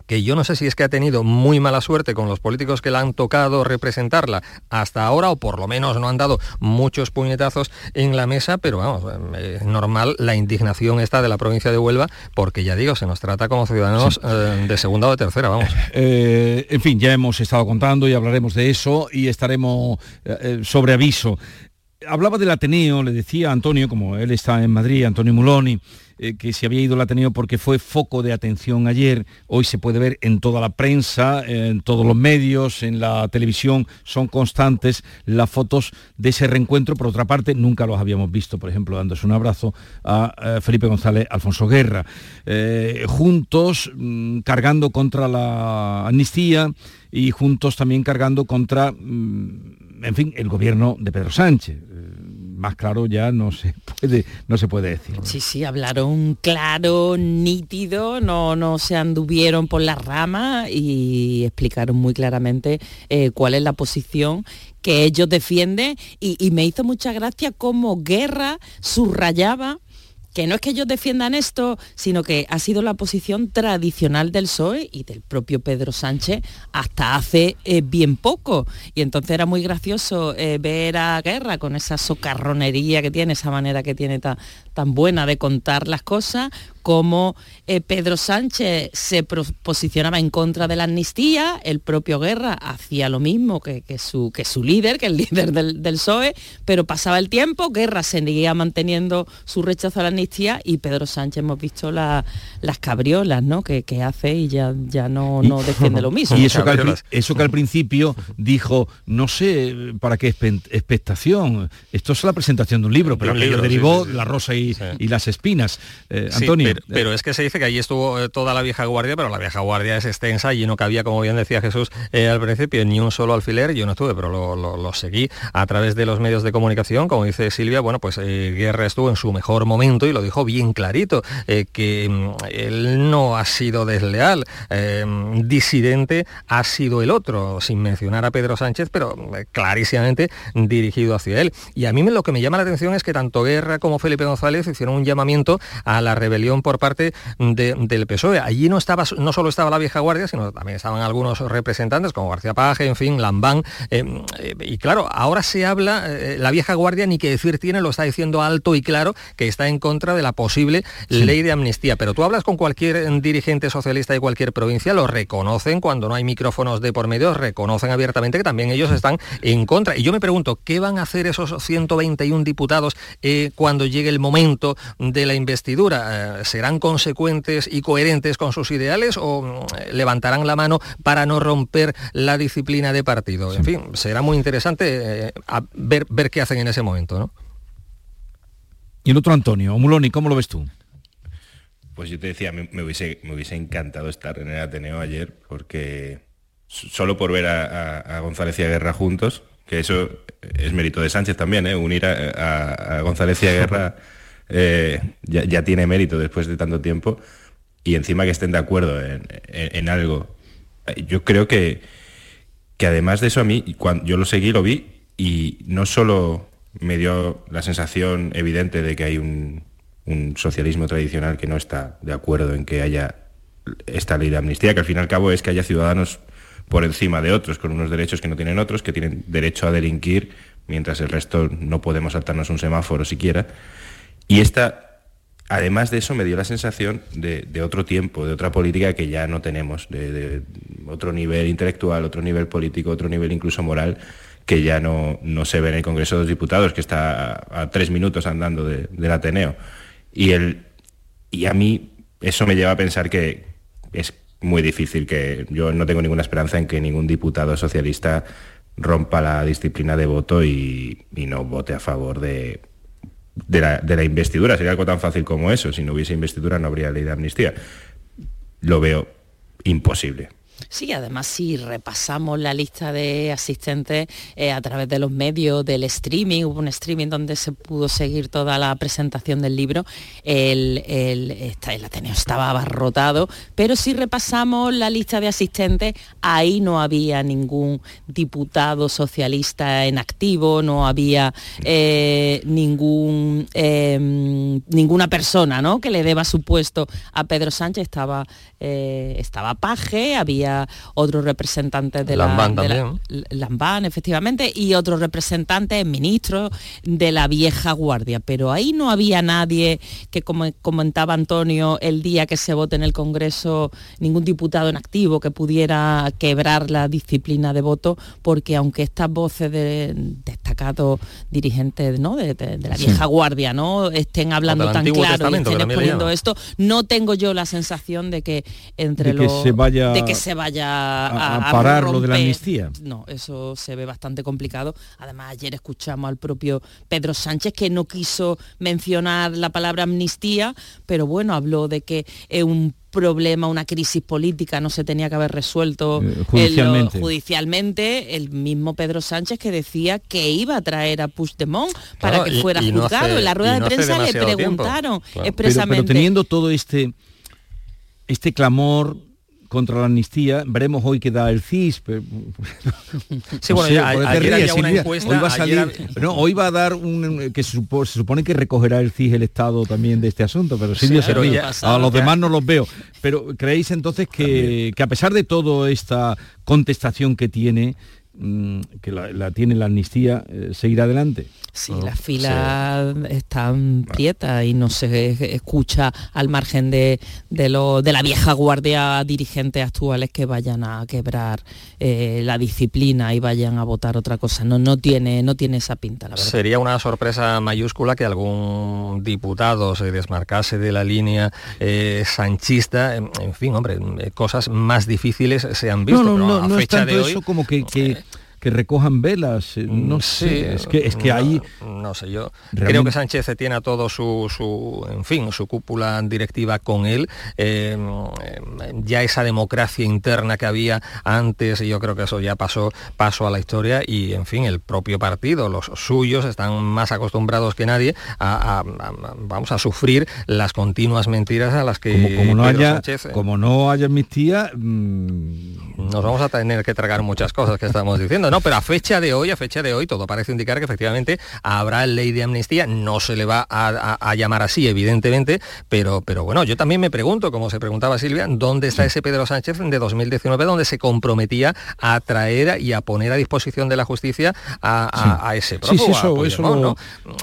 que yo no sé si es que ha tenido muy mala suerte con los políticos que la han tocado representarla hasta ahora, o por lo menos no han dado muchos puñetazos en la mesa, pero vamos, es normal la indignación esta de la provincia de Huelva, porque ya digo, se nos trata como ciudadanos eh, de segunda o de tercera, vamos. Eh, en fin, ya hemos estado contando y hablaremos de eso y estaremos eh, sobre aviso. Hablaba del Ateneo, le decía a Antonio, como él está en Madrid, Antonio Muloni, eh, que se había ido al Ateneo porque fue foco de atención ayer. Hoy se puede ver en toda la prensa, en todos los medios, en la televisión, son constantes las fotos de ese reencuentro. Por otra parte, nunca los habíamos visto, por ejemplo, dándose un abrazo a eh, Felipe González, Alfonso Guerra, eh, juntos mm, cargando contra la amnistía y juntos también cargando contra, mm, en fin, el gobierno de Pedro Sánchez más claro ya no se puede, no se puede decir. Sí, sí, hablaron claro, nítido, no, no se anduvieron por las ramas y explicaron muy claramente eh, cuál es la posición que ellos defienden y, y me hizo mucha gracia cómo Guerra subrayaba que no es que ellos defiendan esto, sino que ha sido la posición tradicional del PSOE y del propio Pedro Sánchez hasta hace eh, bien poco. Y entonces era muy gracioso eh, ver a Guerra con esa socarronería que tiene, esa manera que tiene tan, tan buena de contar las cosas, como eh, Pedro Sánchez se posicionaba en contra de la amnistía, el propio Guerra hacía lo mismo que, su, que su líder, que el (laughs) líder del, PSOE, pero pasaba el tiempo, Guerra seguía manteniendo su rechazo a la amnistía y Pedro Sánchez hemos visto las cabriolas ¿no? que, hace y ya, ya no, no defiende lo mismo. (laughs) Y eso que, al, eso que, al, principio dijo, no sé para qué expectación, esto es la presentación de un libro, pero que derivó La Rosa y, las Espinas. Eh, Antonio. Pero, es que se dice que allí estuvo eh, toda la vieja guardia, pero la vieja guardia es extensa y no cabía, como bien decía Jesús eh, al principio, ni un solo alfiler. Yo no estuve, pero lo, seguí a través de los medios de comunicación. Como dice Silvia, bueno, pues eh, Guerra estuvo en su mejor momento y lo dijo bien clarito, que mm, él no ha sido desleal, disidente ha sido el otro, sin mencionar a Pedro Sánchez, pero clarísimamente dirigido hacia él. Y a mí lo que me llama la atención es que tanto Guerra como Felipe González hicieron un llamamiento a la rebelión por parte del PSOE. Allí no, estaba, no solo estaba la vieja guardia, sino también estaban algunos representantes como García Paje, en fin, Lambán. Eh, eh, y claro, ahora se habla, eh, la vieja guardia ni que decir tiene, lo está diciendo alto y claro, que está en contra de la posible ley de amnistía. Pero tú hablas con cualquier dirigente socialista de cualquier provincia, lo reconocen cuando no hay micrófonos de por medio, reconocen abiertamente que también ellos están en contra. Y yo me pregunto, ¿qué van a hacer esos 121 diputados cuando llegue el momento de la investidura? ¿serán consecuentes y coherentes con sus ideales o mm, levantarán la mano para no romper la disciplina de partido? En fin, será muy interesante eh, ver, ver qué hacen en ese momento. ¿no? Y el otro Antonio, Muloni, ¿cómo lo ves tú? Pues yo te decía, me, hubiese, me hubiese encantado estar en el Ateneo ayer porque solo por ver a, González y a Guerra juntos, que eso es mérito de Sánchez también, ¿eh? unir a, a González y a Guerra (laughs) Eh, ya, tiene mérito después de tanto tiempo. y encima que estén de acuerdo en, algo. Yo creo que, que además de eso a mí, cuando yo lo seguí, lo vi y no solo me dio la sensación evidente de que hay un, un socialismo tradicional que no está de acuerdo en que haya esta ley de amnistía, que al fin y al cabo es que haya ciudadanos por encima de otros, con unos derechos que no tienen otros, que tienen derecho a delinquir, mientras el resto no podemos saltarnos un semáforo siquiera. Y esta, además de eso, me dio la sensación de, otro tiempo, de otra política que ya no tenemos, de, otro nivel intelectual, otro nivel político, otro nivel incluso moral, que ya no, no se ve en el Congreso de los Diputados, que está a, tres minutos andando del Ateneo. Y, y a mí eso me lleva a pensar que es muy difícil que yo no tengo ninguna esperanza en que ningún diputado socialista rompa la disciplina de voto y, no vote a favor de, de, la, de la investidura. Sería algo tan fácil como eso. Si no hubiese investidura no habría ley de amnistía. Lo veo imposible. Sí, además si repasamos la lista de asistentes eh, a través de los medios, del streaming, hubo un streaming donde se pudo seguir toda la presentación del libro, el, el, Ateneo estaba abarrotado, pero si repasamos la lista de asistentes, ahí no había ningún diputado socialista en activo, no había eh, ningún, em, ninguna persona ¿no? que le deba su puesto a Pedro Sánchez, estaba, eh, estaba Paje, había otros representantes de la, Lambán, efectivamente, y otros representantes, ministros de la vieja guardia. Pero ahí no había nadie que, como comentaba Antonio, el día que se vote en el Congreso, ningún diputado en activo que pudiera quebrar la disciplina de voto, porque aunque estas voces de destacados dirigentes ¿no? de, la vieja guardia no estén hablando tan claro y estén exponiendo esto, no tengo yo la sensación de que entre los de que se vaya a, parar lo de la amnistía. No, eso se ve bastante complicado. Además, ayer escuchamos al propio Pedro Sánchez que no quiso mencionar la palabra amnistía, pero bueno, habló de que es un problema, una crisis política no se tenía que haber resuelto eh, judicialmente. judicialmente. el mismo Pedro Sánchez que decía que iba a traer a Puigdemont para que fuera juzgado. en la rueda de prensa le preguntaron expresamente. pero, teniendo todo este este clamor contra la amnistía. Veremos hoy qué da el CIS. (laughs) sí, bueno, ya, una encuesta, hoy va a salir, no, hoy va a dar un que se, supone, que recogerá el CIS el Estado también de este asunto, pero sí, a los demás no los veo. Pero creéis entonces que, que a pesar de toda esta contestación que tiene, mm, que la, tiene la amnistía, eh, seguirá adelante? Sí, las filas están prietas y no se escucha al margen de, de, lo, de la vieja guardia dirigentes actuales que vayan a quebrar eh, la disciplina y vayan a votar otra cosa. No, no, tiene, no tiene esa pinta, la verdad. Sería una sorpresa mayúscula que algún diputado se desmarcase de la línea eh, sanchista. En, fin, hombre, cosas más difíciles se han visto. No, no, no, fecha de hoy, eso como que que recojan velas, eh, no mm, sé, es que, es que ahí... No sé, yo creo que Sánchez tiene a todo su, su, en fin, su cúpula directiva con él, em, em, ya esa democracia interna que había antes, y yo creo que eso ya pasó, pasó a la historia, y en fin, el propio partido, los suyos, están más acostumbrados que nadie a, vamos a sufrir las continuas mentiras a las que como, no haya Sánchez, eh, como no haya amnistía mm, nos vamos a tener que tragar muchas cosas que estamos diciendo no, pero a fecha de hoy, a fecha de hoy, todo parece indicar que efectivamente habrá ley de amnistía, no se le va a, llamar así, evidentemente, pero, pero bueno, yo también me pregunto, como se preguntaba Silvia, ¿dónde está ese Pedro Sánchez de 2019 donde se comprometía a traer y a poner a disposición de la justicia a, ese prófugo? Sí, eso, ¿no?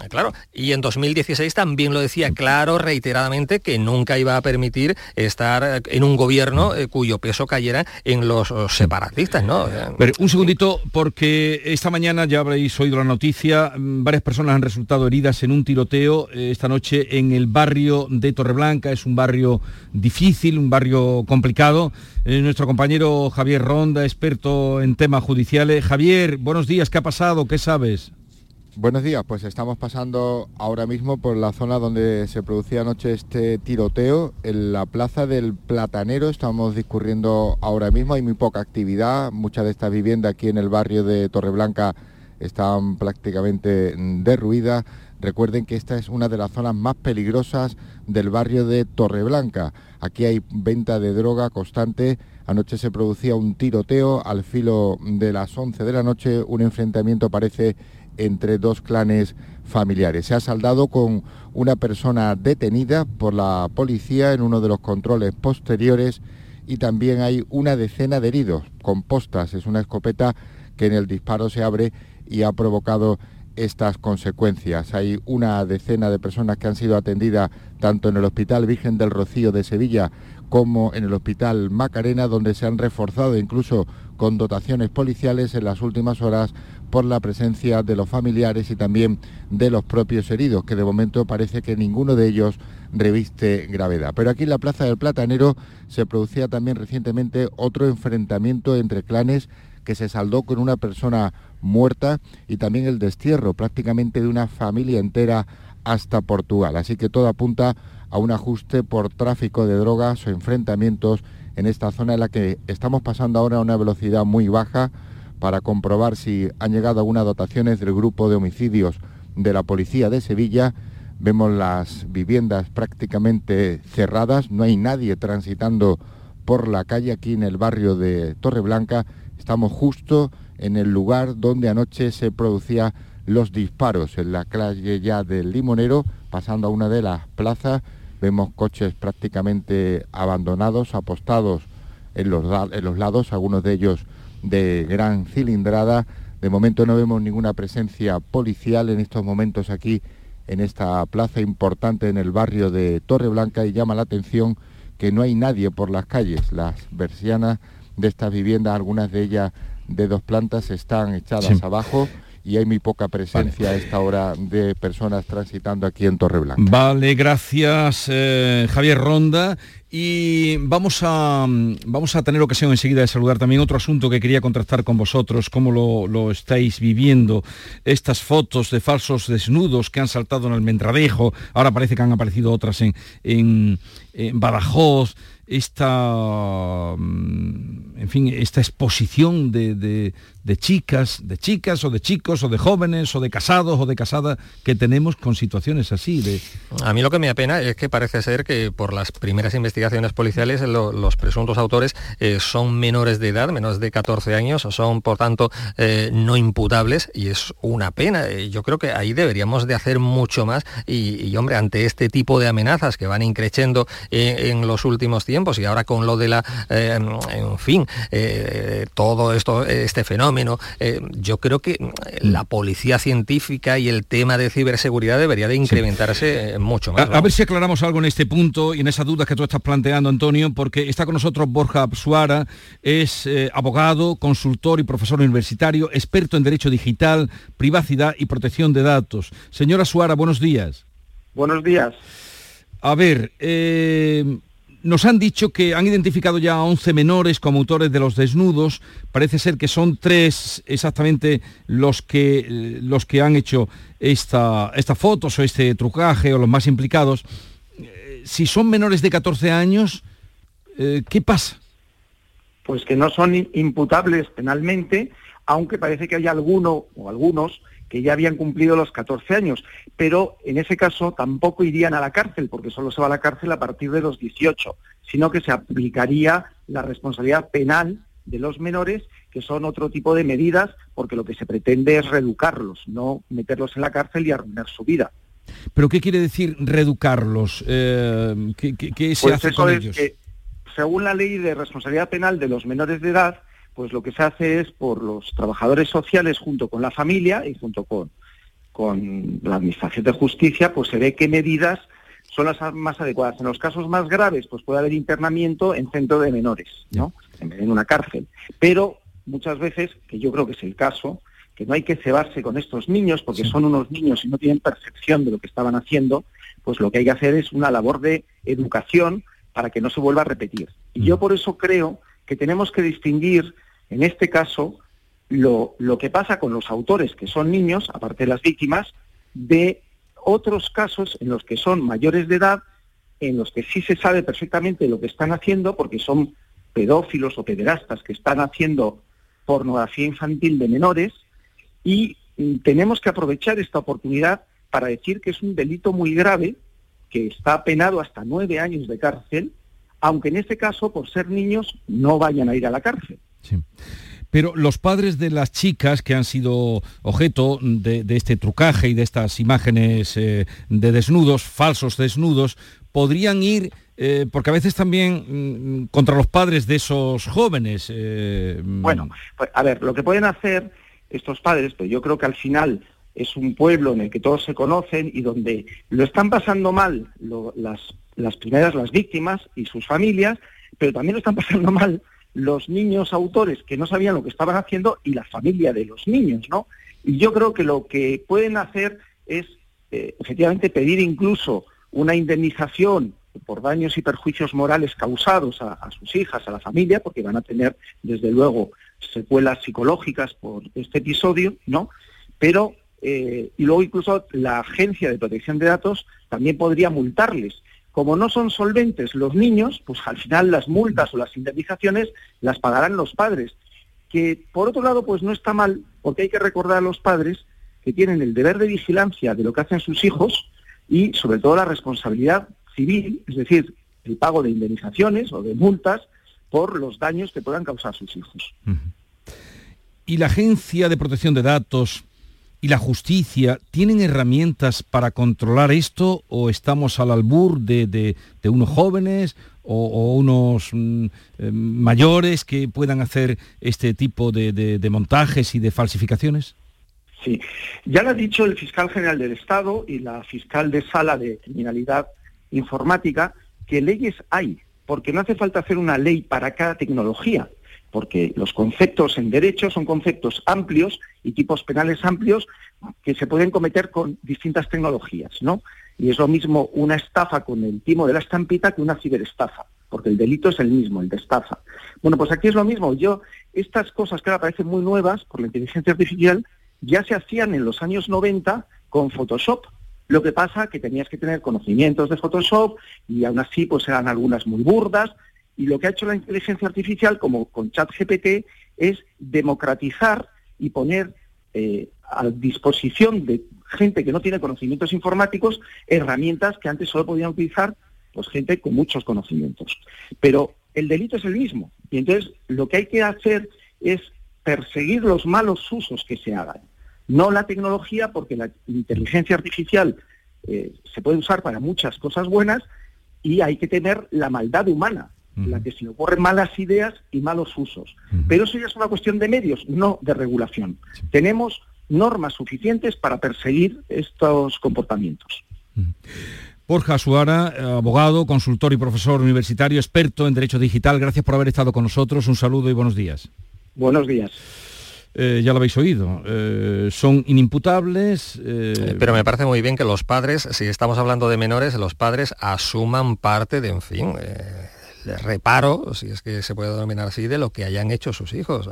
Claro, y en 2016 también lo decía claro, reiteradamente, que nunca iba a permitir estar en un gobierno eh, cuyo peso cayera en los separatistas, ¿no? Pero un segundito, porque esta mañana ya habréis oído la noticia, mm, varias personas han resultado heridas en un tiroteo eh, esta noche en el barrio de Torreblanca, es un barrio difícil, un barrio complicado. Eh, nuestro compañero Javier Ronda, experto en temas judiciales. Javier, buenos días, ¿qué ha pasado? ¿Qué sabes? Buenos días, pues estamos pasando ahora mismo por la zona donde se producía anoche este tiroteo, en la plaza del Platanero, estamos discurriendo ahora mismo, hay muy poca actividad, muchas de estas viviendas aquí en el barrio de Torreblanca están prácticamente derruidas, Recuerden que esta es una de las zonas más peligrosas del barrio de Torreblanca. Aquí hay venta de droga constante. Anoche se producía un tiroteo al filo de las 11 de la noche. Un enfrentamiento parece entre dos clanes familiares. Se ha saldado con una persona detenida por la policía en uno de los controles posteriores y también hay una decena de heridos con postas. Es una escopeta que en el disparo se abre y ha provocado estas consecuencias. Hay una decena de personas que han sido atendidas tanto en el Hospital Virgen del Rocío de Sevilla como en el Hospital Macarena, donde se han reforzado incluso con dotaciones policiales en las últimas horas por la presencia de los familiares y también de los propios heridos, que de momento parece que ninguno de ellos reviste gravedad. Pero aquí en la Plaza del Platanero se producía también recientemente otro enfrentamiento entre clanes que se saldó con una persona muerta y también el destierro prácticamente de una familia entera hasta Portugal. Así que todo apunta a un ajuste por tráfico de drogas o enfrentamientos en esta zona en la que estamos pasando ahora a una velocidad muy baja para comprobar si han llegado algunas dotaciones del grupo de homicidios de la policía de Sevilla. Vemos las viviendas prácticamente cerradas, no hay nadie transitando por la calle aquí en el barrio de Torreblanca. Estamos justo en el lugar donde anoche se producían los disparos, en la calle ya del Limonero, pasando a una de las plazas. Vemos coches prácticamente abandonados, apostados en los, en los lados, algunos de ellos de gran cilindrada. De momento no vemos ninguna presencia policial en estos momentos aquí en esta plaza importante en el barrio de Torreblanca y llama la atención que no hay nadie por las calles. Las persianas de estas viviendas, algunas de ellas de dos plantas, están echadas abajo y hay muy poca presencia a esta hora de personas transitando aquí en Torreblanca. Vale, gracias eh, Javier Ronda. Y vamos a, vamos a tener ocasión enseguida de saludar también otro asunto que quería contrastar con vosotros, cómo lo, estáis viviendo, estas fotos de falsos desnudos que han saltado en el Mendradejo, ahora parece que han aparecido otras en, en, en Badajoz, esta, mm, en fin, esta exposición de, chicas, de chicas o de chicos o de jóvenes o de casados o de casadas que tenemos con situaciones así. De... A mí lo que me apena es que parece ser que por las primeras investigaciones policiales los presuntos autores eh, son menores de edad, menos de 14 años, son por tanto eh, no imputables y es una pena. Eh, yo creo que ahí deberíamos de hacer mucho más y, hombre, ante este tipo de amenazas que van increciendo en los últimos tiempos, y ahora con lo de la, en fin, eh, todo esto, este fenómeno, eh, yo creo que la policía científica y el tema de ciberseguridad debería de incrementarse mucho más. A, ver si aclaramos algo en este punto y en esas dudas que tú estás planteando, Antonio, porque está con nosotros Borja Suara, es abogado, consultor y profesor universitario, experto en derecho digital, privacidad y protección de datos. Señora Suara, buenos días. Buenos días. A ver, nos han dicho que han identificado ya a 11 menores como autores de los desnudos. Parece ser que son tres exactamente los que, los que han hecho esta, estas fotos o este trucaje o los más implicados. Eh, si son menores de 14 años, eh, ¿qué pasa? Pues que no son imputables penalmente, aunque parece que hay alguno o algunos que ya habían cumplido los 14 años, pero en ese caso tampoco irían a la cárcel, porque solo se va a la cárcel a partir de los 18, sino que se aplicaría la responsabilidad penal de los menores, que son otro tipo de medidas, porque lo que se pretende es reeducarlos, no meterlos en la cárcel y arruinar su vida. ¿Pero qué quiere decir reeducarlos? Eh, ¿qué, se pues hace con ellos? según la ley de responsabilidad penal de los menores de edad, pues lo que se hace es por los trabajadores sociales junto con la familia y junto con, con la Administración de Justicia, pues se ve qué medidas son las más adecuadas. En los casos más graves, pues puede haber internamiento en centro de menores, ¿no? En una cárcel. Pero muchas veces, que yo creo que es el caso, que no hay que cebarse con estos niños porque son unos niños y no tienen percepción de lo que estaban haciendo, pues lo que hay que hacer es una labor de educación para que no se vuelva a repetir. Y yo mm. por eso creo que tenemos que distinguir en este caso, lo, que pasa con los autores, que son niños, aparte de las víctimas, de otros casos en los que son mayores de edad, en los que sí se sabe perfectamente lo que están haciendo, porque son pedófilos o pederastas que están haciendo pornografía infantil de menores, y mm, tenemos que aprovechar esta oportunidad para decir que es un delito muy grave, que está penado hasta nueve años de cárcel, aunque en este caso, por ser niños, no vayan a ir a la cárcel. Pero los padres de las chicas que han sido objeto de, este trucaje y de estas imágenes eh, de desnudos, falsos desnudos, podrían ir, eh, porque a veces también mm, contra los padres de esos jóvenes. Eh, mm. bueno, pues, a ver, lo que pueden hacer estos padres, pues yo creo que al final es un pueblo en el que todos se conocen y donde lo están pasando mal las primeras, las víctimas y sus familias, pero también lo están pasando (laughs) mal los niños autores que no sabían lo que estaban haciendo y la familia de los niños, ¿no? Y yo creo que lo que pueden hacer es eh, efectivamente pedir incluso una indemnización por daños y perjuicios morales causados a, sus hijas, a la familia, porque van a tener, desde luego, secuelas psicológicas por este episodio, ¿no? Pero, eh, y luego incluso la Agencia de Protección de Datos también podría multarles como no son solventes los niños, pues al final las multas o las indemnizaciones las pagarán los padres. Que por otro lado, pues no está mal, porque hay que recordar a los padres que tienen el deber de vigilancia de lo que hacen sus hijos y sobre todo la responsabilidad civil, es decir, el pago de indemnizaciones o de multas por los daños que puedan causar sus hijos. ¿Y la Agencia de Protección de Datos y la justicia tienen herramientas para controlar esto o estamos al albur de, unos jóvenes o, unos mm, eh, mayores que puedan hacer este tipo de, montajes y de falsificaciones? Sí, ya lo ha dicho el fiscal general del Estado y la fiscal de sala de criminalidad informática, que leyes hay, porque no hace falta hacer una ley para cada tecnología porque los conceptos en derecho son conceptos amplios y tipos penales amplios que se pueden cometer con distintas tecnologías, ¿no? Y es lo mismo una estafa con el timo de la estampita que una ciberestafa, porque el delito es el mismo, el de estafa. Bueno, pues aquí es lo mismo. Yo, estas cosas que ahora parecen muy nuevas por la inteligencia artificial, ya se hacían en los años 90 con Photoshop. Lo que pasa que tenías que tener conocimientos de Photoshop y aún así pues eran algunas muy burdas, y lo que ha hecho la inteligencia artificial, como con ChatGPT, es democratizar y poner eh, a disposición de gente que no tiene conocimientos informáticos herramientas que antes solo podían utilizar pues gente con muchos conocimientos. Pero el delito es el mismo. Y entonces lo que hay que hacer es perseguir los malos usos que se hagan. No la tecnología, porque la inteligencia artificial eh, se puede usar para muchas cosas buenas y hay que tener la maldad humana la que se le ocurren malas ideas y malos usos. Pero eso ya es una cuestión de medios, no de regulación. Tenemos normas suficientes para perseguir estos comportamientos. Borja Suara, abogado, consultor y profesor universitario, experto en Derecho Digital, gracias por haber estado con nosotros. Un saludo y buenos días. Buenos días. Eh, ya lo habéis oído, eh, son inimputables. Eh, pero me parece muy bien que los padres, si estamos hablando de menores, los padres asuman parte de, en fin, reparo, si es que se puede denominar así, de lo que hayan hecho sus hijos.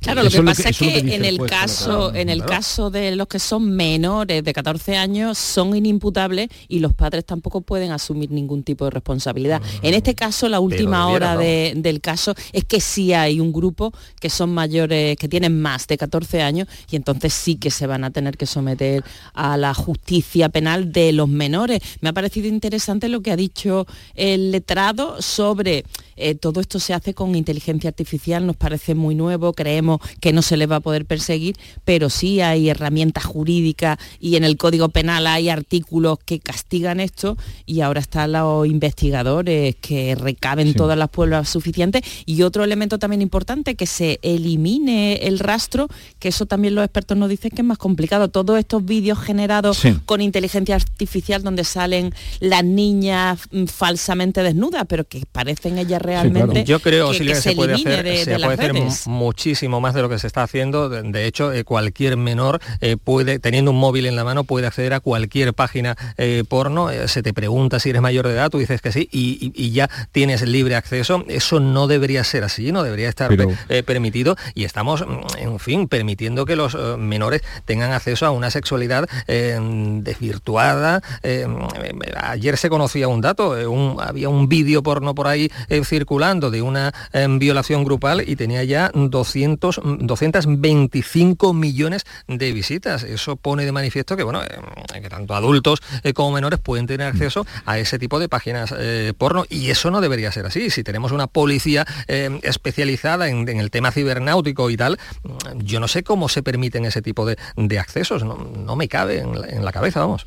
Claro, lo que pasa es que, en el caso, en el caso de los que son menores de 14 años son inimputables y los padres tampoco pueden asumir ningún tipo de responsabilidad. En este caso, la última hora del caso es que sí hay un grupo que son mayores, que tienen más de 14 años y entonces sí que se van a tener que someter a la justicia penal de los menores. Me ha parecido interesante lo que ha dicho el letrado sobre over there. Eh, todo esto se hace con inteligencia artificial, nos parece muy nuevo, creemos que no se le va a poder perseguir, pero sí hay herramientas jurídicas y en el Código Penal hay artículos que castigan esto y ahora están los investigadores que recaben todas las pruebas suficientes. Y otro elemento también importante, que se elimine el rastro, que eso también los expertos nos dicen que es más complicado. Todos estos vídeos generados con inteligencia artificial donde salen las niñas mm, falsamente desnudas, pero que parecen ellas realmente. Yo creo, que, se, puede hacer, muchísimo más de lo que se está haciendo. De hecho, eh, cualquier menor eh, puede, teniendo un móvil en la mano, puede acceder a cualquier página eh, porno. se te pregunta si eres mayor de edad, tú dices que sí, y, ya tienes libre acceso. Eso no debería ser así, no debería estar permitido. Y estamos, mm, en fin, permitiendo que los menores tengan acceso a una sexualidad desvirtuada. ayer se conocía un dato, había un vídeo porno por ahí circulando de una em, violación grupal y tenía ya 200, 225 millones de visitas. Eso pone de manifiesto que, bueno, em, que tanto adultos eh, como menores pueden tener acceso a ese tipo de páginas eh, porno y eso no debería ser así. Si tenemos una policía em, especializada en, el tema cibernáutico y tal, yo no sé cómo se permiten ese tipo de, accesos, no, me cabe en la cabeza, vamos.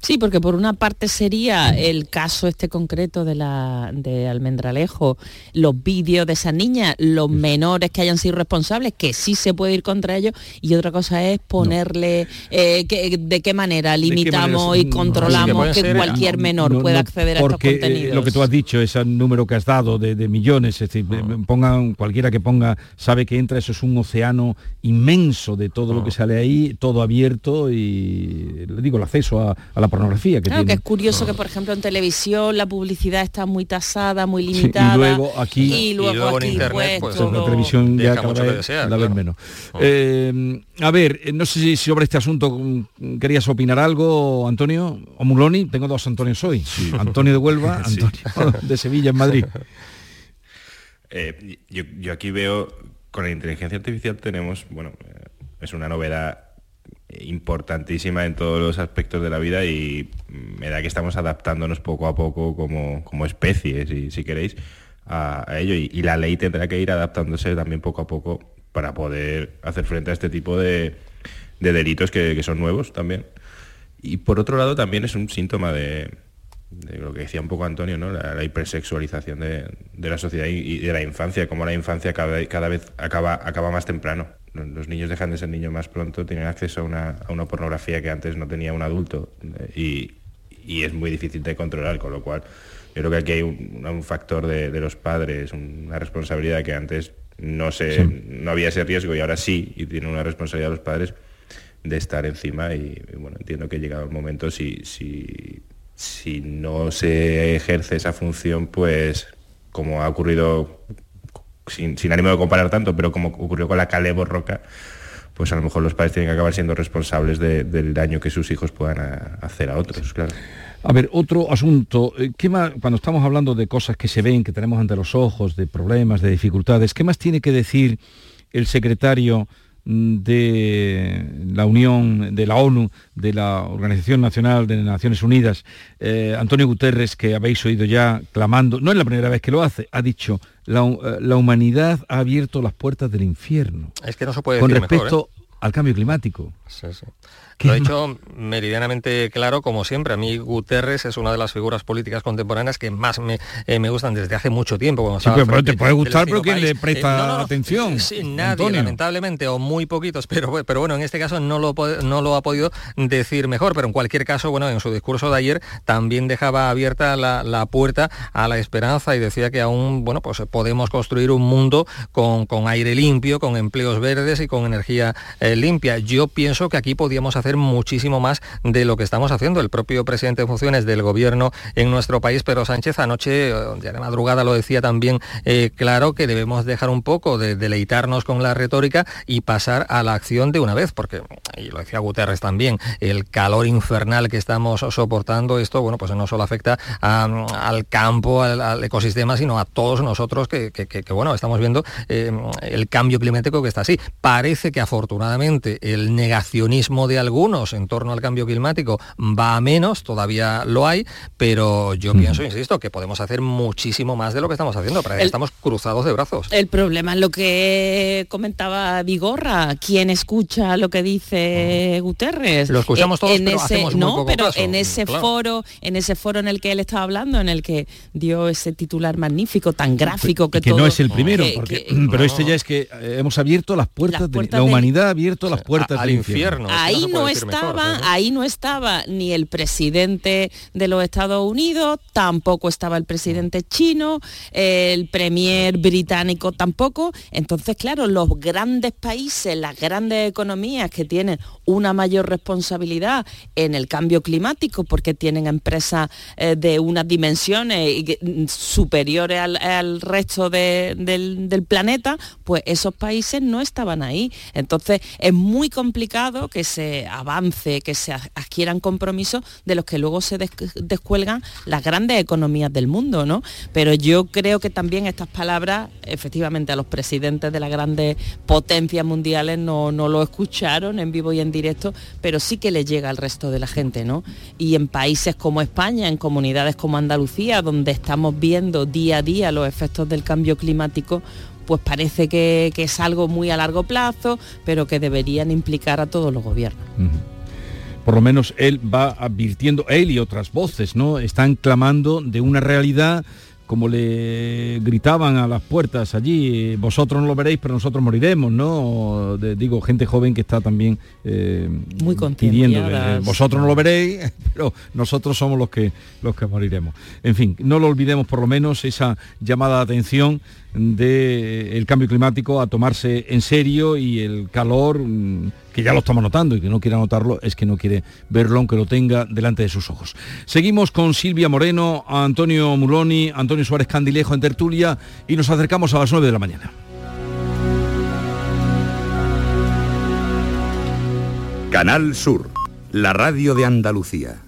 Sí, porque por una parte sería el caso este concreto de la de Almendralejo, los vídeos de esa niña, los menores que hayan sido responsables, que sí se puede ir contra ellos, y otra cosa es ponerle eh, de qué manera limitamos y controlamos que, cualquier menor pueda acceder a estos eh, contenidos. lo que tú has dicho, ese número que has dado de, millones, es decir, ah. pongan cualquiera que ponga, sabe que entra, eso es un océano inmenso de todo lo que ah. sale ahí, todo abierto y le digo el acceso a la pornografía que claro, que es curioso que, por ejemplo, en televisión la publicidad está muy tasada, muy limitada. y luego aquí, y luego, en internet, pues, la televisión ya cada vez, la vez menos. Oh. Eh, a ver, eh, no sé si sobre este asunto mm, querías opinar algo, Antonio o Muloni. Tengo dos Antonios hoy. Antonio de Huelva, (laughs) Antonio de Sevilla en Madrid. (laughs) Eh, yo, yo, aquí veo, con la inteligencia artificial tenemos, bueno, es una novedad importantísima en todos los aspectos de la vida y me da que estamos adaptándonos poco a poco como, como especie, si, si queréis, a, ello. Y, la ley tendrá que ir adaptándose también poco a poco para poder hacer frente a este tipo de, delitos que, son nuevos también. Y por otro lado también es un síntoma de, lo que decía un poco Antonio, ¿no? la, hipersexualización de, la sociedad y, de la infancia, como la infancia cada, cada vez acaba, acaba más temprano los niños dejan de ser niños más pronto, tienen acceso a una, pornografía que antes no tenía un adulto y, es muy difícil de controlar, con lo cual yo creo que aquí hay un, factor de, los padres, una responsabilidad que antes no, se, no había ese riesgo y ahora sí, y tiene una responsabilidad los padres de estar encima y, bueno, entiendo que ha llegado el momento, si, si, si no se ejerce esa función, pues como ha ocurrido sin, ánimo de comparar tanto, pero como ocurrió con la Calebo Roca, pues a lo mejor los padres tienen que acabar siendo responsables del daño que sus hijos puedan hacer a otros, claro. A ver, otro asunto, eh, ¿qué más, cuando estamos hablando de cosas que se ven, que tenemos ante los ojos, de problemas, de dificultades, ¿qué más tiene que decir el secretario de la Unión, de la ONU, de la Organización Nacional de Naciones Unidas, eh, Antonio Guterres, que habéis oído ya clamando, no es la primera vez que lo hace, ha dicho, la, eh, la humanidad ha abierto las puertas del infierno. Es que no se puede Con decir respecto al cambio climático. Sí, sí. Lo he hecho meridianamente claro, como siempre. A mí Guterres es una de las figuras políticas contemporáneas que más me, eh, gustan desde hace mucho tiempo. sí, pero, te puede gustar, pero ¿quién le presta atención? Sí, nadie, lamentablemente, o muy poquitos, pero, pero bueno, en este caso no lo, no lo ha podido decir mejor. Pero en cualquier caso, bueno, en su discurso de ayer también dejaba abierta la, puerta a la esperanza y decía que aún, bueno, pues podemos construir un mundo con, con aire limpio, con empleos verdes y con energía eh, limpia. Yo pienso que aquí podíamos hacer muchísimo más de lo que estamos haciendo. El propio presidente de funciones del gobierno en nuestro país, Pedro Sánchez, anoche, ya de madrugada lo decía también eh, claro, que debemos dejar un poco de deleitarnos con la retórica y pasar a la acción de una vez, porque, y lo decía Guterres también, el calor infernal que estamos soportando, esto, bueno, pues no solo afecta al campo, al, ecosistema, sino a todos nosotros que, bueno, estamos viendo eh, el cambio climático que está así. Parece que afortunadamente el negacionismo de algún algunos en torno al cambio climático va a menos, todavía lo hay, pero yo pienso, insisto, que podemos hacer muchísimo más de lo que estamos haciendo, para estamos cruzados de brazos. El problema es lo que comentaba Vigorra, ¿quién escucha lo que dice Guterres? Lo escuchamos todos, pero hacemos muy no, pero en ese foro, en ese foro en el que él estaba hablando, en el que dio ese titular magnífico, tan gráfico que, que no es el primero, pero este ya es que eh, hemos abierto las puertas, de, la humanidad ha abierto las puertas al del infierno. Ahí no estaba, ahí no estaba ni el presidente de los Estados Unidos, tampoco estaba el presidente chino, el premier británico tampoco. Entonces, claro, los grandes países, las grandes economías que tienen una mayor responsabilidad en el cambio climático porque tienen empresas eh, de unas dimensiones mm, superiores al, resto del, del planeta, pues esos países no estaban ahí. Entonces, es muy complicado que se avance, que se adquieran compromisos de los que luego se descuelgan las grandes economías del mundo, ¿no? Pero yo creo que también estas palabras, efectivamente, a los presidentes de las grandes potencias mundiales no, no lo escucharon en vivo y en directo, pero sí que le llega al resto de la gente, ¿no? Y en países como España, en comunidades como Andalucía, donde estamos viendo día a día los efectos del cambio climático, pues parece que, es algo muy a largo plazo, pero que deberían implicar a todos los gobiernos. Por lo menos él va advirtiendo, él y otras voces, ¿no? Están clamando de una realidad como le gritaban a las puertas allí, vosotros no lo veréis, pero nosotros moriremos, ¿no? digo, gente joven que está también eh, Muy pidiendo, vosotros no lo veréis, (laughs) pero nosotros somos los que, los que moriremos. En fin, no lo olvidemos por lo menos esa llamada de atención del cambio climático a tomarse en serio y el calor, mm, que ya lo estamos notando y que no quiere notarlo, es que no quiere verlo aunque lo tenga delante de sus ojos. Seguimos con Silvia Moreno, Antonio Muloni, Antonio Suárez Candilejo en tertulia y nos acercamos a las 9 de la mañana. Canal Sur, la radio de Andalucía.